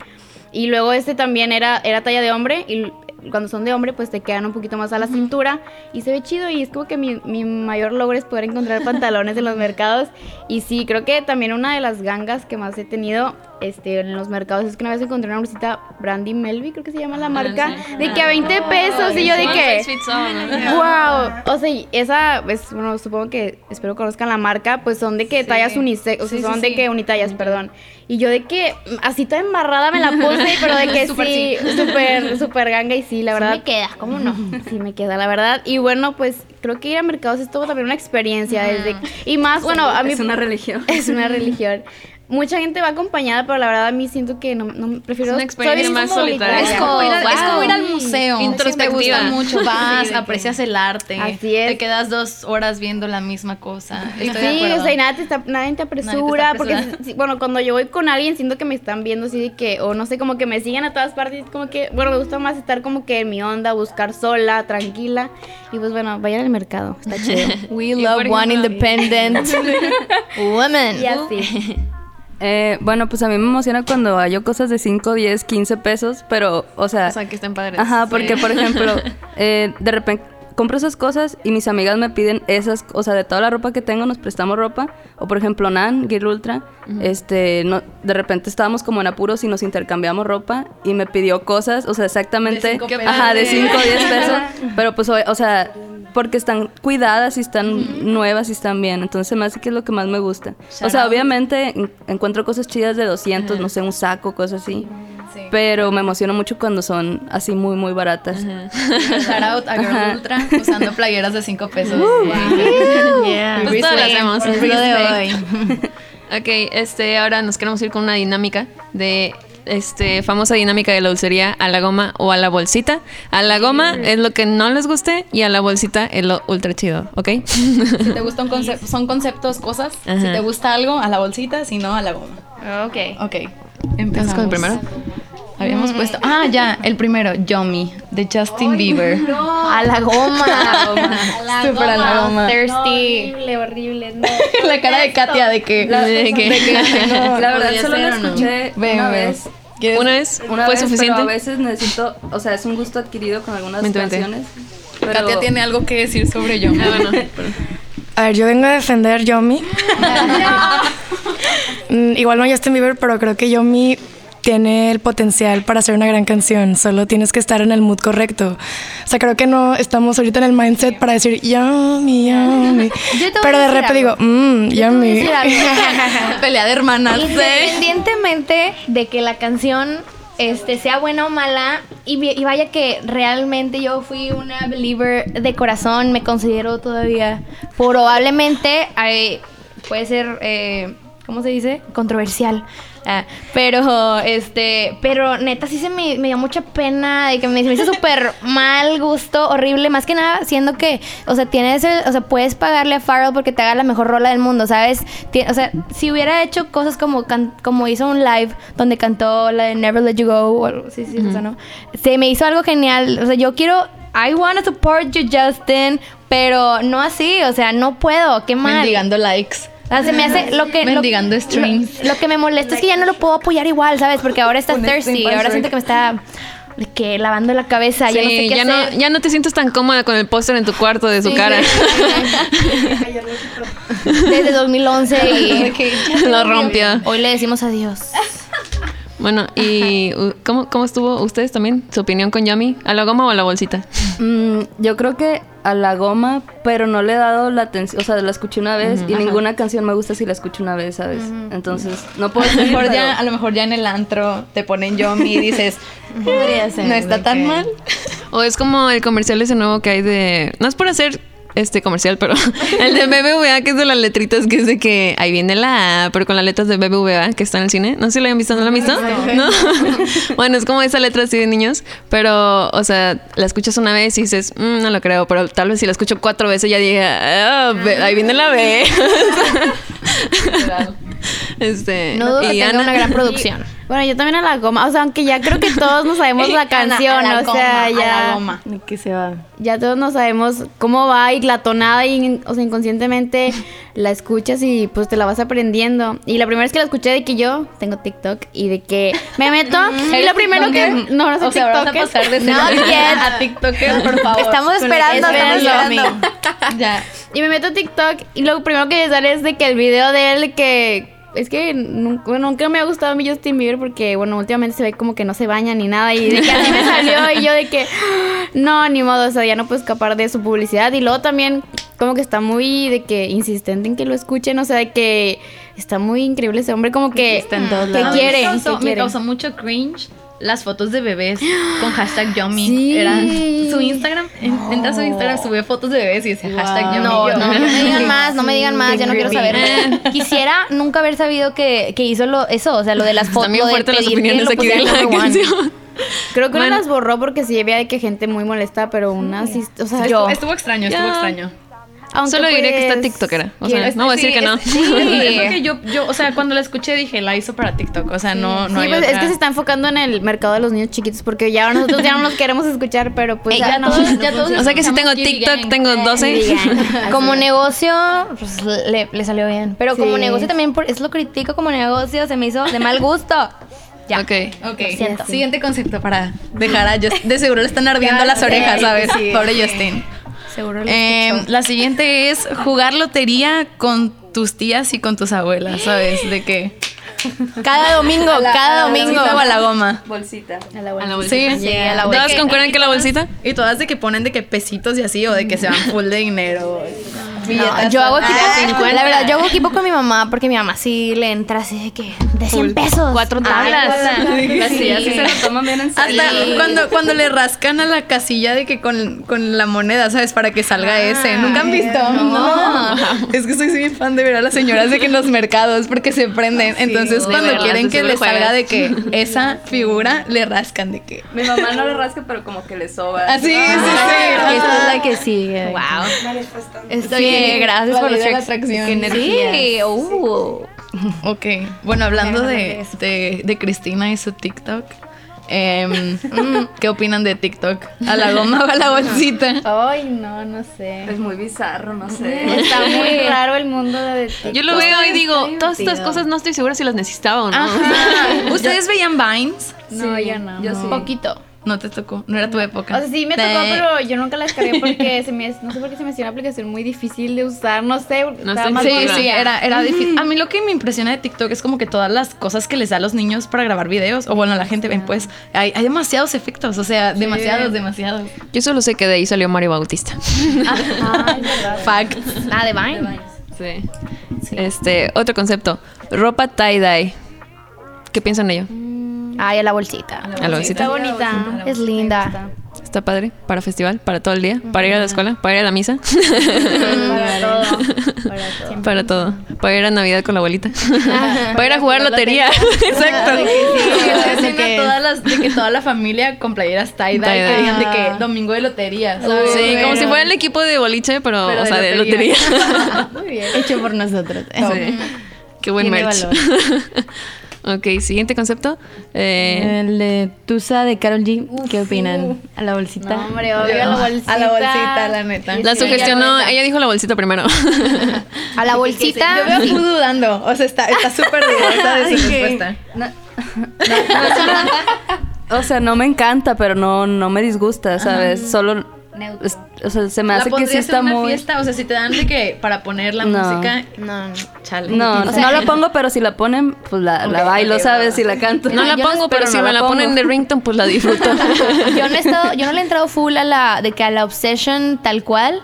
Y luego este también era, era talla de hombre y cuando son de hombre, pues te quedan un poquito más a la cintura y se ve chido. Y es como que mi, mi mayor logro es poder encontrar pantalones en los mercados. Y sí, creo que también una de las gangas que más he tenido este, en los mercados es que una vez encontré una blusita Brandy Melby, creo que se llama la marca, de que a 20 pesos. Y yo de que, wow. O sea, esa, pues, bueno, supongo que espero conozcan la marca, pues son de que tallas unisex, o sea, son de que unitallas, perdón. Y yo de que así toda embarrada me la puse, pero de que sí, súper, súper ganga y sí, la verdad. me queda, ¿cómo no? Sí, me queda, la verdad. Y bueno, pues creo que ir a mercados es todo también una experiencia. Desde, y más, bueno, a mí. Es una religión. Es una religión. Mucha gente va acompañada, pero la verdad a mí siento que no, no prefiero. Es una experiencia más como solitaria. Es como, ir al, es como ir al Sí. museo. Introspectiva. Gusta mucho, vas, Sí, aprecias el arte. Así es. Te quedas dos horas viendo la misma cosa. Estoy sí, o sea, y nada te está, nadie te apresura, porque, bueno, cuando yo voy con alguien siento que me están viendo así de que, o no sé, como que me siguen a todas partes, como que, bueno, me gusta más estar como que en mi onda, buscar sola, tranquila, y pues bueno, vayan al mercado, está chido. We love one ejemplo- independent woman. y así. Eh, bueno, pues a mí me emociona cuando hallo cosas de 5, 10, 15 pesos, pero, o sea... O sea, que estén padres. Ajá, porque Sí. por ejemplo, eh, de repente compro esas cosas y mis amigas me piden esas, o sea, de toda la ropa que tengo nos prestamos ropa, o por ejemplo Nan, Gear Ultra, este, no, de repente estábamos como en apuros y nos intercambiamos ropa y me pidió cosas, o sea, exactamente, cinco pesos. ajá, de Qué 5 o 10 pesos, pero pues, o, sea, porque están cuidadas y están nuevas y están bien, entonces me hace que es lo que más me gusta. o sea, obviamente en- encuentro cosas chidas de 200, no sé, un saco, cosas así. Pero me emociona mucho cuando son así muy, muy baratas. Shout out a Girl Ajá. Ultra usando playeras de 5 pesos. Pues todo lo hacemos. Es lo de hoy. Ok, este, ahora nos queremos ir con una dinámica de este famosa dinámica de la dulcería a la goma o a la bolsita. A la goma es lo que no les guste y a la bolsita es lo ultra chido, ¿ok? Si te gustan conceptos, son conceptos, cosas. Si te gusta algo, a la bolsita, si no, a la goma. Ok. Ok. ¿Empiezas Empezamos. con el primero? Habíamos puesto. Ah, ya, el primero, Yummy, de Justin Bieber. A la goma. Súper a la goma. Thirsty. Horrible, horrible. No. La cara de Katia de que. De que- no, La verdad, solo la no. escuché Veo, una veo. vez. ¿Quieres- Una vez Una fue vez, suficiente. Pero a veces necesito, o sea, es un gusto adquirido con algunas Vente, vente. canciones. Pero Katia tiene algo que decir sobre Yummy. Ah, bueno. A ver, yo vengo a defender Yomi. Mm, Igual no Justin Bieber, pero creo que Yomi tiene el potencial para hacer una gran canción. Solo tienes que estar en el mood correcto. O sea, creo que no estamos ahorita en el mindset para decir te voy Pero de repente digo, mmm, algo. Pelea de hermanas. ¿eh? Independientemente de que la canción este, sea buena o mala, y, vaya que realmente yo fui una believer de corazón, me considero todavía probablemente, eh, puede ser, eh, ¿cómo se dice? Controversial. Ah, pero, este, pero neta sí se me, me dio mucha pena de que me, hizo súper mal gusto, horrible, más que nada, siendo que, o sea, tienes, el- o sea, puedes pagarle a Farrell porque te haga la mejor rola del mundo, ¿sabes? O sea, si hubiera hecho cosas como, can- como hizo un live donde cantó la de Never Let You Go, o algo, sí, sí, o sea, ¿no? Se me hizo algo genial, o sea, yo quiero, I wanna support you, Justin, pero no así, o sea, no puedo, qué mal. Mendigando likes. Sea, se me hace lo que. lo- streams. Lo, lo que me molesta es que ya no lo puedo apoyar igual, ¿sabes? Porque ahora está thirsty. Ahora siento que me está. de que lavando la cabeza. ya no sé Sí, qué ya, hacer. no, ya no te sientes tan cómoda con el póster en tu cuarto de su Sí, cara. Desde 2011 y. Lo rompió. Hoy le decimos adiós. Bueno, ¿y uh, ¿cómo, cómo estuvo ustedes también? ¿Su opinión con Yami? ¿A la goma o a la bolsita? Mm, yo creo que a la goma, pero no le he dado la atención, o sea, la escuché una vez y ninguna canción me gusta si la escucho una vez, ¿sabes? Entonces, no puedo A lo, decir, mejor pero- ya, a lo mejor ya en el antro te ponen Yummy y dices, Podría ser. no está tan que- mal. ¿O es como el comercial ese nuevo que hay de... No es por hacer este comercial, pero el de BBVA, que es de las letritas, que es de que ahí viene la A, pero con las letras de BBVA, que está en el cine. No sé si lo han visto, ¿no lo han visto? ¿No? bueno, es como esa letra así de niños, pero, o sea, la escuchas una vez y dices, "Mm, no lo creo, pero tal vez si la escucho cuatro veces ya diga, "Ah, ve- ahí viene la B. Este, No dudo que y tenga Ana- una gran producción. Bueno, yo también a la goma. O sea, aunque ya creo que todos nos sabemos la canción. a la o sea, goma, a ya. la goma. ¿De qué se va? Ya todos no sabemos cómo va y la tonada y, o sea, inconscientemente la escuchas y pues te la vas aprendiendo. Y la primera vez que la escuché de que yo tengo TikTok y de que me meto y lo primero que no, no soy O sea, vas a pasar de yet. a TikToker, por favor. Estamos esperando, estamos esperando. Ya. Y me meto a TikTok y lo primero que me sale es de que el video de él que es que nunca, bueno, nunca me ha gustado a mí Justin Bieber porque, bueno, últimamente se ve como que no se baña ni nada y de que así me salió y yo de que, no, ni modo, o sea, ya no puedo escapar de su publicidad y luego también como que está muy de que insistente en que lo escuchen, o sea, de que está muy increíble ese hombre, como que, Está en todos que lados. quiere, Me causó, que me causó mucho cringe las fotos de bebés con hashtag Yomi. Sí. Era su Instagram. en- Entra a su Instagram, sube fotos de bebés y dice hashtag Yomi. No, Yo, no, no me digan más, no me digan más, ya no quiero saber. Quisiera nunca haber sabido que, que hizo lo, eso, o sea, lo de las fotos. De fuertes las opiniones aquí de la canción. Creo que Bueno. no las borró porque sí había de que gente muy molesta, pero unas, sí- o sea, Estuvo, yo, estuvo extraño, estuvo extraño. Aunque Solo diré que está pues, tiktokera. O sea, no voy a decir Sí, que no. es- sí, es porque yo, yo, o sea, cuando la escuché dije, la hizo para TikTok. O sea, no, no sí, hay pues, es que se está enfocando en el mercado de los niños chiquitos porque ya nosotros ya no los queremos escuchar, pero pues Ey, ya ya no. todos- ya todos O sea que si tengo TikTok, Gang. tengo 12. Como negocio, pues le, le salió bien. Pero como negocio también, por, es lo critico como negocio, se me hizo de mal gusto. Ya. Ok. Ok, siento. siguiente concepto para dejar a Justin. De seguro le están ardiendo las orejas, ¿sabes? sí, Pobre. Justin. Seguro lo Eh, la siguiente es jugar lotería con tus tías y con tus abuelas, ¿sabes? De qué? Cada domingo, cada domingo. O a la goma. Bolsita. A la A la bolsita. Sí, a la ¿Todas bolsita. concuerdan que la bolsita? Y todas de que ponen de que pesitos y así, o de que se van full de dinero. No, yo hago equipo, Ah, 50. la verdad, yo hago equipo con mi mamá porque mi mamá sí le entra así de que de 100 pesos. Cuatro Ay, tablas. Las tías sí se lo toman bien en serio. Hasta cuando, cuando le rascan a la casilla de que con, con la moneda, ¿sabes? Para que salga ese. ¿Nunca han visto? No. Es que soy bien fan de ver a las señoras de que en los mercados porque se prenden. Entonces, cuando quieren que le salga de que esa figura, le rascan de que. Mi mamá no le rasca, pero como que le soba. Así, sí, Y sí. esta es la que sigue. Wow. Estoy Sí, gracias por los la atracción. Qué energía. uh. Ok, bueno, hablando de, de, de Cristina y su TikTok, em, ¿qué opinan de TikTok? ¿A la goma o a la bolsita? Ay, no, no sé. Es muy bizarro, no sé. Está muy raro el mundo de TikTok. Yo lo veo y digo, todas estas cosas no estoy segura si las necesitaba o no. Ajá. ¿Ustedes veían Vines? No, ya no. yo sí. Poquito. No te tocó, no era tu época. O sea, sí me tocó, pero yo nunca la descargué porque se me, no sé por qué se me hacía una aplicación muy difícil de usar, no sé. estaba estoy más Sí, sí, era, era difícil. A mí lo que me impresiona de TikTok es como que todas las cosas que les da a los niños para grabar videos, o bueno, a la gente ven, pues, hay, hay demasiados efectos, o sea, demasiados, demasiados. Yo solo sé que de ahí salió Mario Bautista. Ah. Facts. Ah, de Vine. Sí. Este, otro concepto. Ropa tie-dye. ¿Qué piensan de ello? Ay, a la bolsita. ¿A la bolsita? Está bonita. Es linda. Está padre. Para festival, para todo el día, para ir a la escuela, para ir a la misa. Para todo. Para todo. para todo. Para ir a Navidad con la abuelita. para ir a jugar lotería. Exacto. Sí, de que todas las, de que toda la familia con playeras tie-dye que Tie-dye. digan de que domingo de lotería, ¿sabes? Sí, como si fuera el equipo de boliche, pero, pero o sea, de lotería. Muy bien. Hecho por nosotros. Sí. Qué buen Tiene merch. Ok, siguiente concepto. Eh, El de Tusa de Carol G. ¿Qué opinan? A la bolsita. No, hombre, obvio, a la bolsita. A la bolsita, la neta. la sugestionó, ella dijo la bolsita primero. A la bolsita. Yo veo a Fu dudando, o sea, está está súper dudosa de su respuesta. O sea, no me encanta, pero no, no me disgusta, ¿sabes? Solo. Es- o sea, se me La hace que sí en está una muy. fiesta, o sea, si te dan de que para poner la No. música, No, no. chale. No, O sea, no la pongo, pero si la ponen, pues la, la bailo, ¿sabes? Si la canto. No la pongo, pero si no me la pongo. ponen de ringtone, pues la disfruto. yo no he estado, yo no le he entrado full a la de que a la obsession tal cual,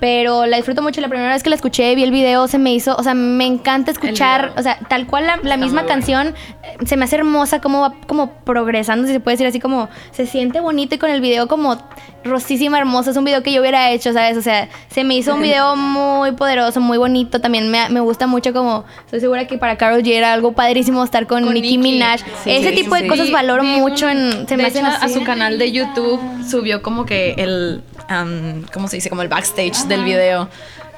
pero la disfruto mucho. La primera vez que la escuché, vi el video, se me hizo, o sea, me encanta escuchar, o sea, tal cual la, la misma canción eh, se me hace hermosa cómo va como progresando, si se puede decir así como se siente bonito y con el video como rosísima, hermosa, es un video que yo hubiera hecho, ¿sabes? O sea, se me hizo un video muy poderoso, muy bonito, también me, me gusta mucho como estoy segura que para Carol G era algo padrísimo estar con, Con Nicki, Nicki. Minaj. Sí, Ese sí, tipo de sí. cosas valoro mucho en se me hacen hecho, a su canal de YouTube subió como que el, am, ¿cómo se dice? Como el backstage del video.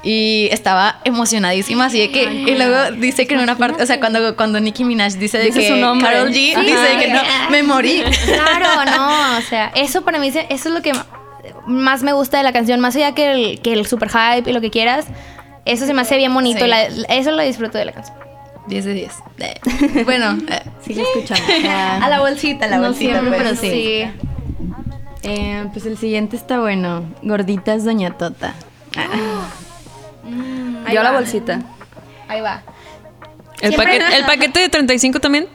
y estaba emocionadísima, así de que, y luego dice que en una parte, o sea, cuando, cuando Nicki Minaj dice de Dice que su nombre. Karol G Sí. dice de que no, me morí. Claro, no, o sea, eso para mí, eso es lo que más me gusta de la canción, más allá que el, que el super hype y lo que quieras, eso se me hace bien bonito, Sí. la- eso lo disfruto de la canción. 10 de 10. Eh, Bueno, eh, Sí, la escuchamos. a la bolsita, a la No bolsita. siempre, pues. pero sí. Eh, pues el siguiente está bueno. Gorditas Doña Tota. Yo la bolsita. Ahí va. ¿El paquete, ¿El paquete de 35 también?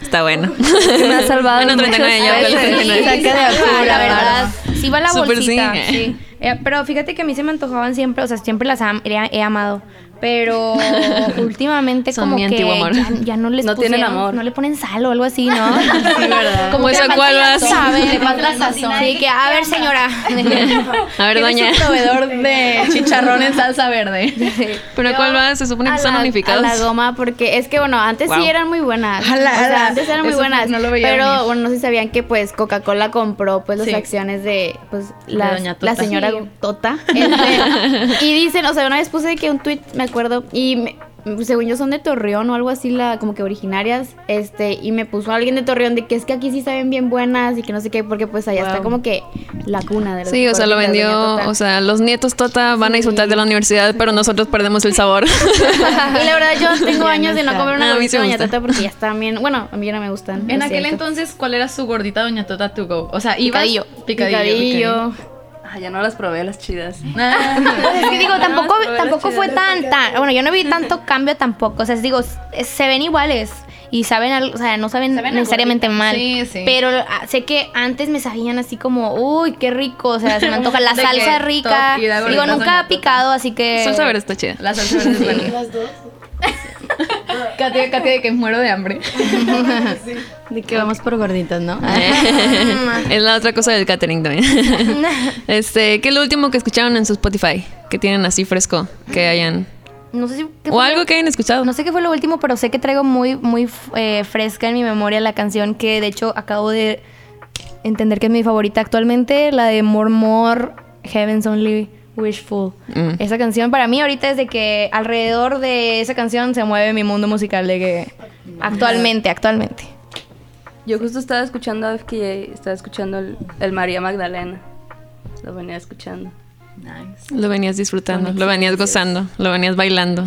Está bueno. Me ha salvado Bueno, muchas 39, ya, 39. Sí, Saca de sí, apuro, la verdad. Sí va la Súper bolsita, sí. sí. Eh, pero fíjate que a mí se me antojaban siempre, o sea, siempre las am- he, he amado. Pero últimamente Son como mi que antiguo amor. Ya, ya no les No tienen amor. No le ponen sal o algo así, ¿no? ¿Cómo que cuál falta vas? sazón, Le falta sazón. Sí, que a ver, señora. A ver, doña. Es un proveedor de chicharrón en salsa verde. ¿Pero a cuál vas? Se supone que a están la, unificados. A la goma, porque es que, bueno, antes Wow. sí eran muy buenas. A la- o a la- sea, antes eran muy eso buenas. no lo veía pero, venir. bueno, no sé si sabían que, pues, Coca-Cola compró, pues, las Sí. acciones de, pues, la, Doña la Tota. señora Sí. Tota. Este, y dicen, o sea, una vez puse que un tweet, me acuerdo, y me- según yo son de Torreón o algo así, la, como que originarias, este, y me puso alguien de Torreón de que es que aquí sí saben bien buenas y que no sé qué, porque pues allá está como que la cuna de los Sí, o sea, lo vendió, Tota. o sea, los nietos Tota van a disfrutar de la universidad, pero nosotros perdemos el sabor. y la verdad yo tengo años de no comer Ah, una a mí sí gordita doña. Tota porque ya están bien, bueno, a mí ya no me gustan. En aquel siento. entonces, ¿cuál era su gordita Doña Tota to go? O sea. Picadillo. Picadillo. Picadillo. Ah, ya no las probé, las chidas. Ah. Es que digo, tampoco, tampoco las fue tan, tan. Bueno, yo no vi tanto cambio tampoco. O sea, digo, s- se ven iguales. Y saben, al- o sea, no saben, necesariamente mal. Sí, sí. Pero ah, sé que antes me sabían así como, uy, qué rico. O sea, se me antoja la salsa rica. top Digo, nunca ha picado, así que. Salsa verde está chida. La salsa verde es buena. Katia, Katia, de que muero de hambre. De que vamos por gorditas, ¿no? es la otra cosa del catering también. este, ¿qué es lo último que escucharon en su Spotify? Que tienen así fresco, que hayan... No sé si. ¿qué O algo lo- que hayan escuchado. No sé qué fue lo último, pero sé que traigo muy, muy eh, fresca en mi memoria la canción que de hecho acabo de entender que es mi favorita actualmente, la de More More, Heaven's Only Wishful. Mm. Esa canción para mí ahorita es de que alrededor de esa canción se mueve mi mundo musical de que actualmente, actualmente. Yo justo estaba escuchando a FKJ, estaba escuchando el, el María Magdalena. Lo venía escuchando. Lo venías disfrutando, lo venías gozando, lo venías bailando.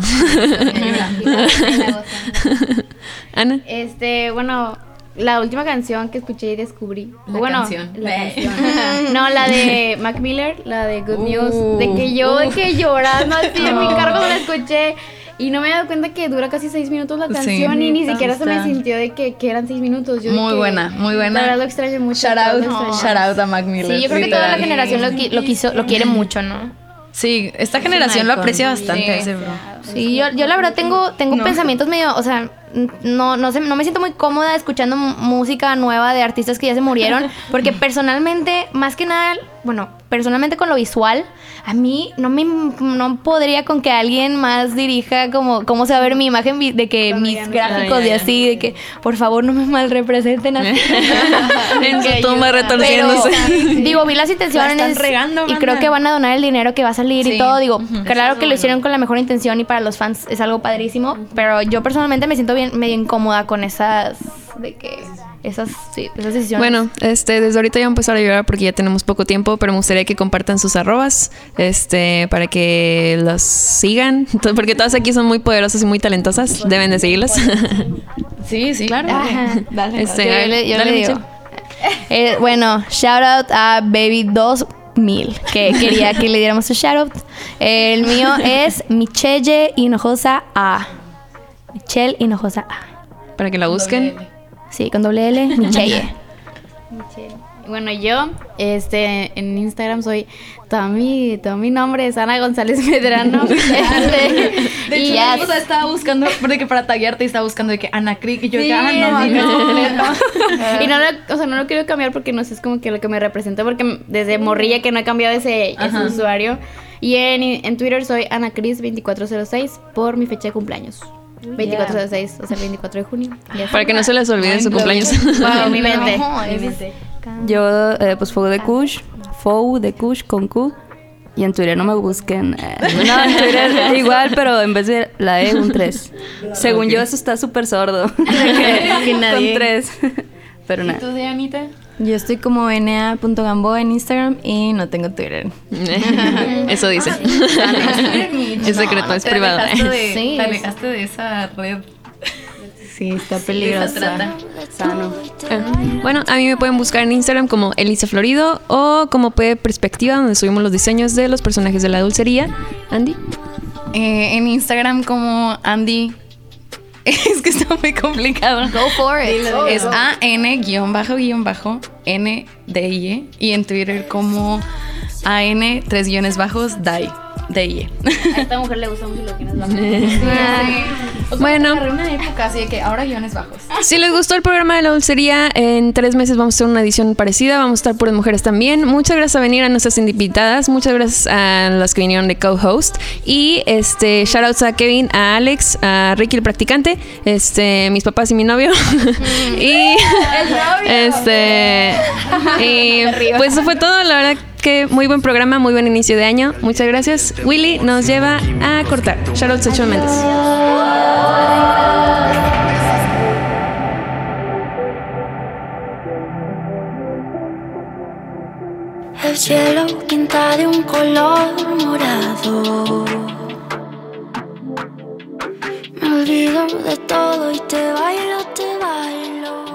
Ana. Este, bueno, la última canción que escuché y descubrí. La bueno, canción. la canción. No, la de Mac Miller, la de Good News. Uh, de que yo, de uh. que llorando así en mi No. carro la escuché. Y no me he dado cuenta que dura casi seis minutos la Sí. canción y ni siquiera se me sintió de que, que eran seis minutos. Yo de Muy buena, muy buena. La verdad lo extraño mucho. Shout out, shout out a Mac Miller. Sí, yo creo que toda la generación lo, qui- lo quiso, lo quiere mucho, ¿no? Sí, esta generación lo aprecia bastante a ese bro. Sí, yo, yo la verdad tengo, tengo pensamientos medio, o sea, no, no no me siento muy cómoda escuchando música nueva de artistas que ya se murieron, porque personalmente, más que nada, bueno, personalmente con lo visual, a mí no me no podría con que alguien más dirija como cómo se va a ver mi imagen de que mis gráficos y así, de que por favor no me mal representen así. en su tumba Pero, retorciéndose. digo, vi las intenciones La están regando, y creo que van a donar el dinero que va a salir y todo. Digo, claro que lo hicieron con la mejor intención y para los fans es algo padrísimo, pero yo personalmente me siento bien medio incómoda con esas de que esas sí, esas decisiones. Bueno, este, desde ahorita ya voy a empezar a llorar porque ya tenemos poco tiempo, pero me gustaría que compartan sus arrobas, este, para que los sigan, porque todas aquí son muy poderosas y muy talentosas, deben de seguirlas. Sí, sí. Claro. Ajá. Este, Yo le- yo dale, le digo. Michelle. Eh, bueno, shout out a Baby 2000, que quería que le diéramos su shout out. El mío es Michelle Hinojosa A. Michelle Hinojosa A. Para que la busquen. Sí, con doble L, Michelle. Bueno, yo, este, en Instagram soy, todo mi, todo mi nombre es Ana González Medrano. este, De y hecho, ya- o sea, estaba buscando, porque para taguearte estaba buscando de que Ana Crick y yo Sí, ya, no, sí, no. y no lo, o sea, no lo quiero cambiar porque no sé, es como que lo que me representa, porque desde morrilla que no he cambiado ese, usuario. Y en, en Twitter soy AnaCris2406 por mi fecha de cumpleaños. 2406, o sea, el 24 de junio. Ya Para que no se les olvide su cumpleaños. Wow, mi mente. Yo, eh, pues Fou de Kush, Fou de Kush con Q. Y en Twitter no me busquen. eh. No, en Twitter igual, pero en vez de la E, un 3. Según yo, eso está súper sordo. De que- Que nadie- Con 3. Pero ¿Y nada. tú, Dianita? Yo estoy como na.gambo en Instagram y no tengo Twitter. Eso dice. es secreto, es Te privado. alejaste de, Sí, te es- alejaste de esa red. Sí, está peligrosa. Sano. Eh, Bueno, a mí me pueden buscar en Instagram como Elisa Florido o como P Perspectiva, donde subimos los diseños de los personajes de la dulcería. Andy. Eh, en Instagram como Andy. Es que está muy complicado. Go for it. Es A-N-N-D-I-E. Y en Twitter como A-N, tres guiones bajos, DAI. D-I-E. A esta mujer le gusta mucho los guiones bajos. Bueno. Una época así de que ahora guiones bajos. Si les gustó el programa de la dulcería, en tres meses vamos a hacer una edición parecida. Vamos a estar puras mujeres también. Muchas gracias a venir a nuestras invitadas. Muchas gracias a las que vinieron de co-host. Y este, shoutouts a Kevin, a Alex, a Ricky el practicante, este, mis papás y mi novio. y este y pues eso fue todo. La verdad que muy buen programa, muy buen inicio de año. Muchas gracias. Willy nos lleva a cortar. Charlotte Sachon Méndez. El cielo pinta de un color morado. Me olvido de todo y te bailo, te bailo.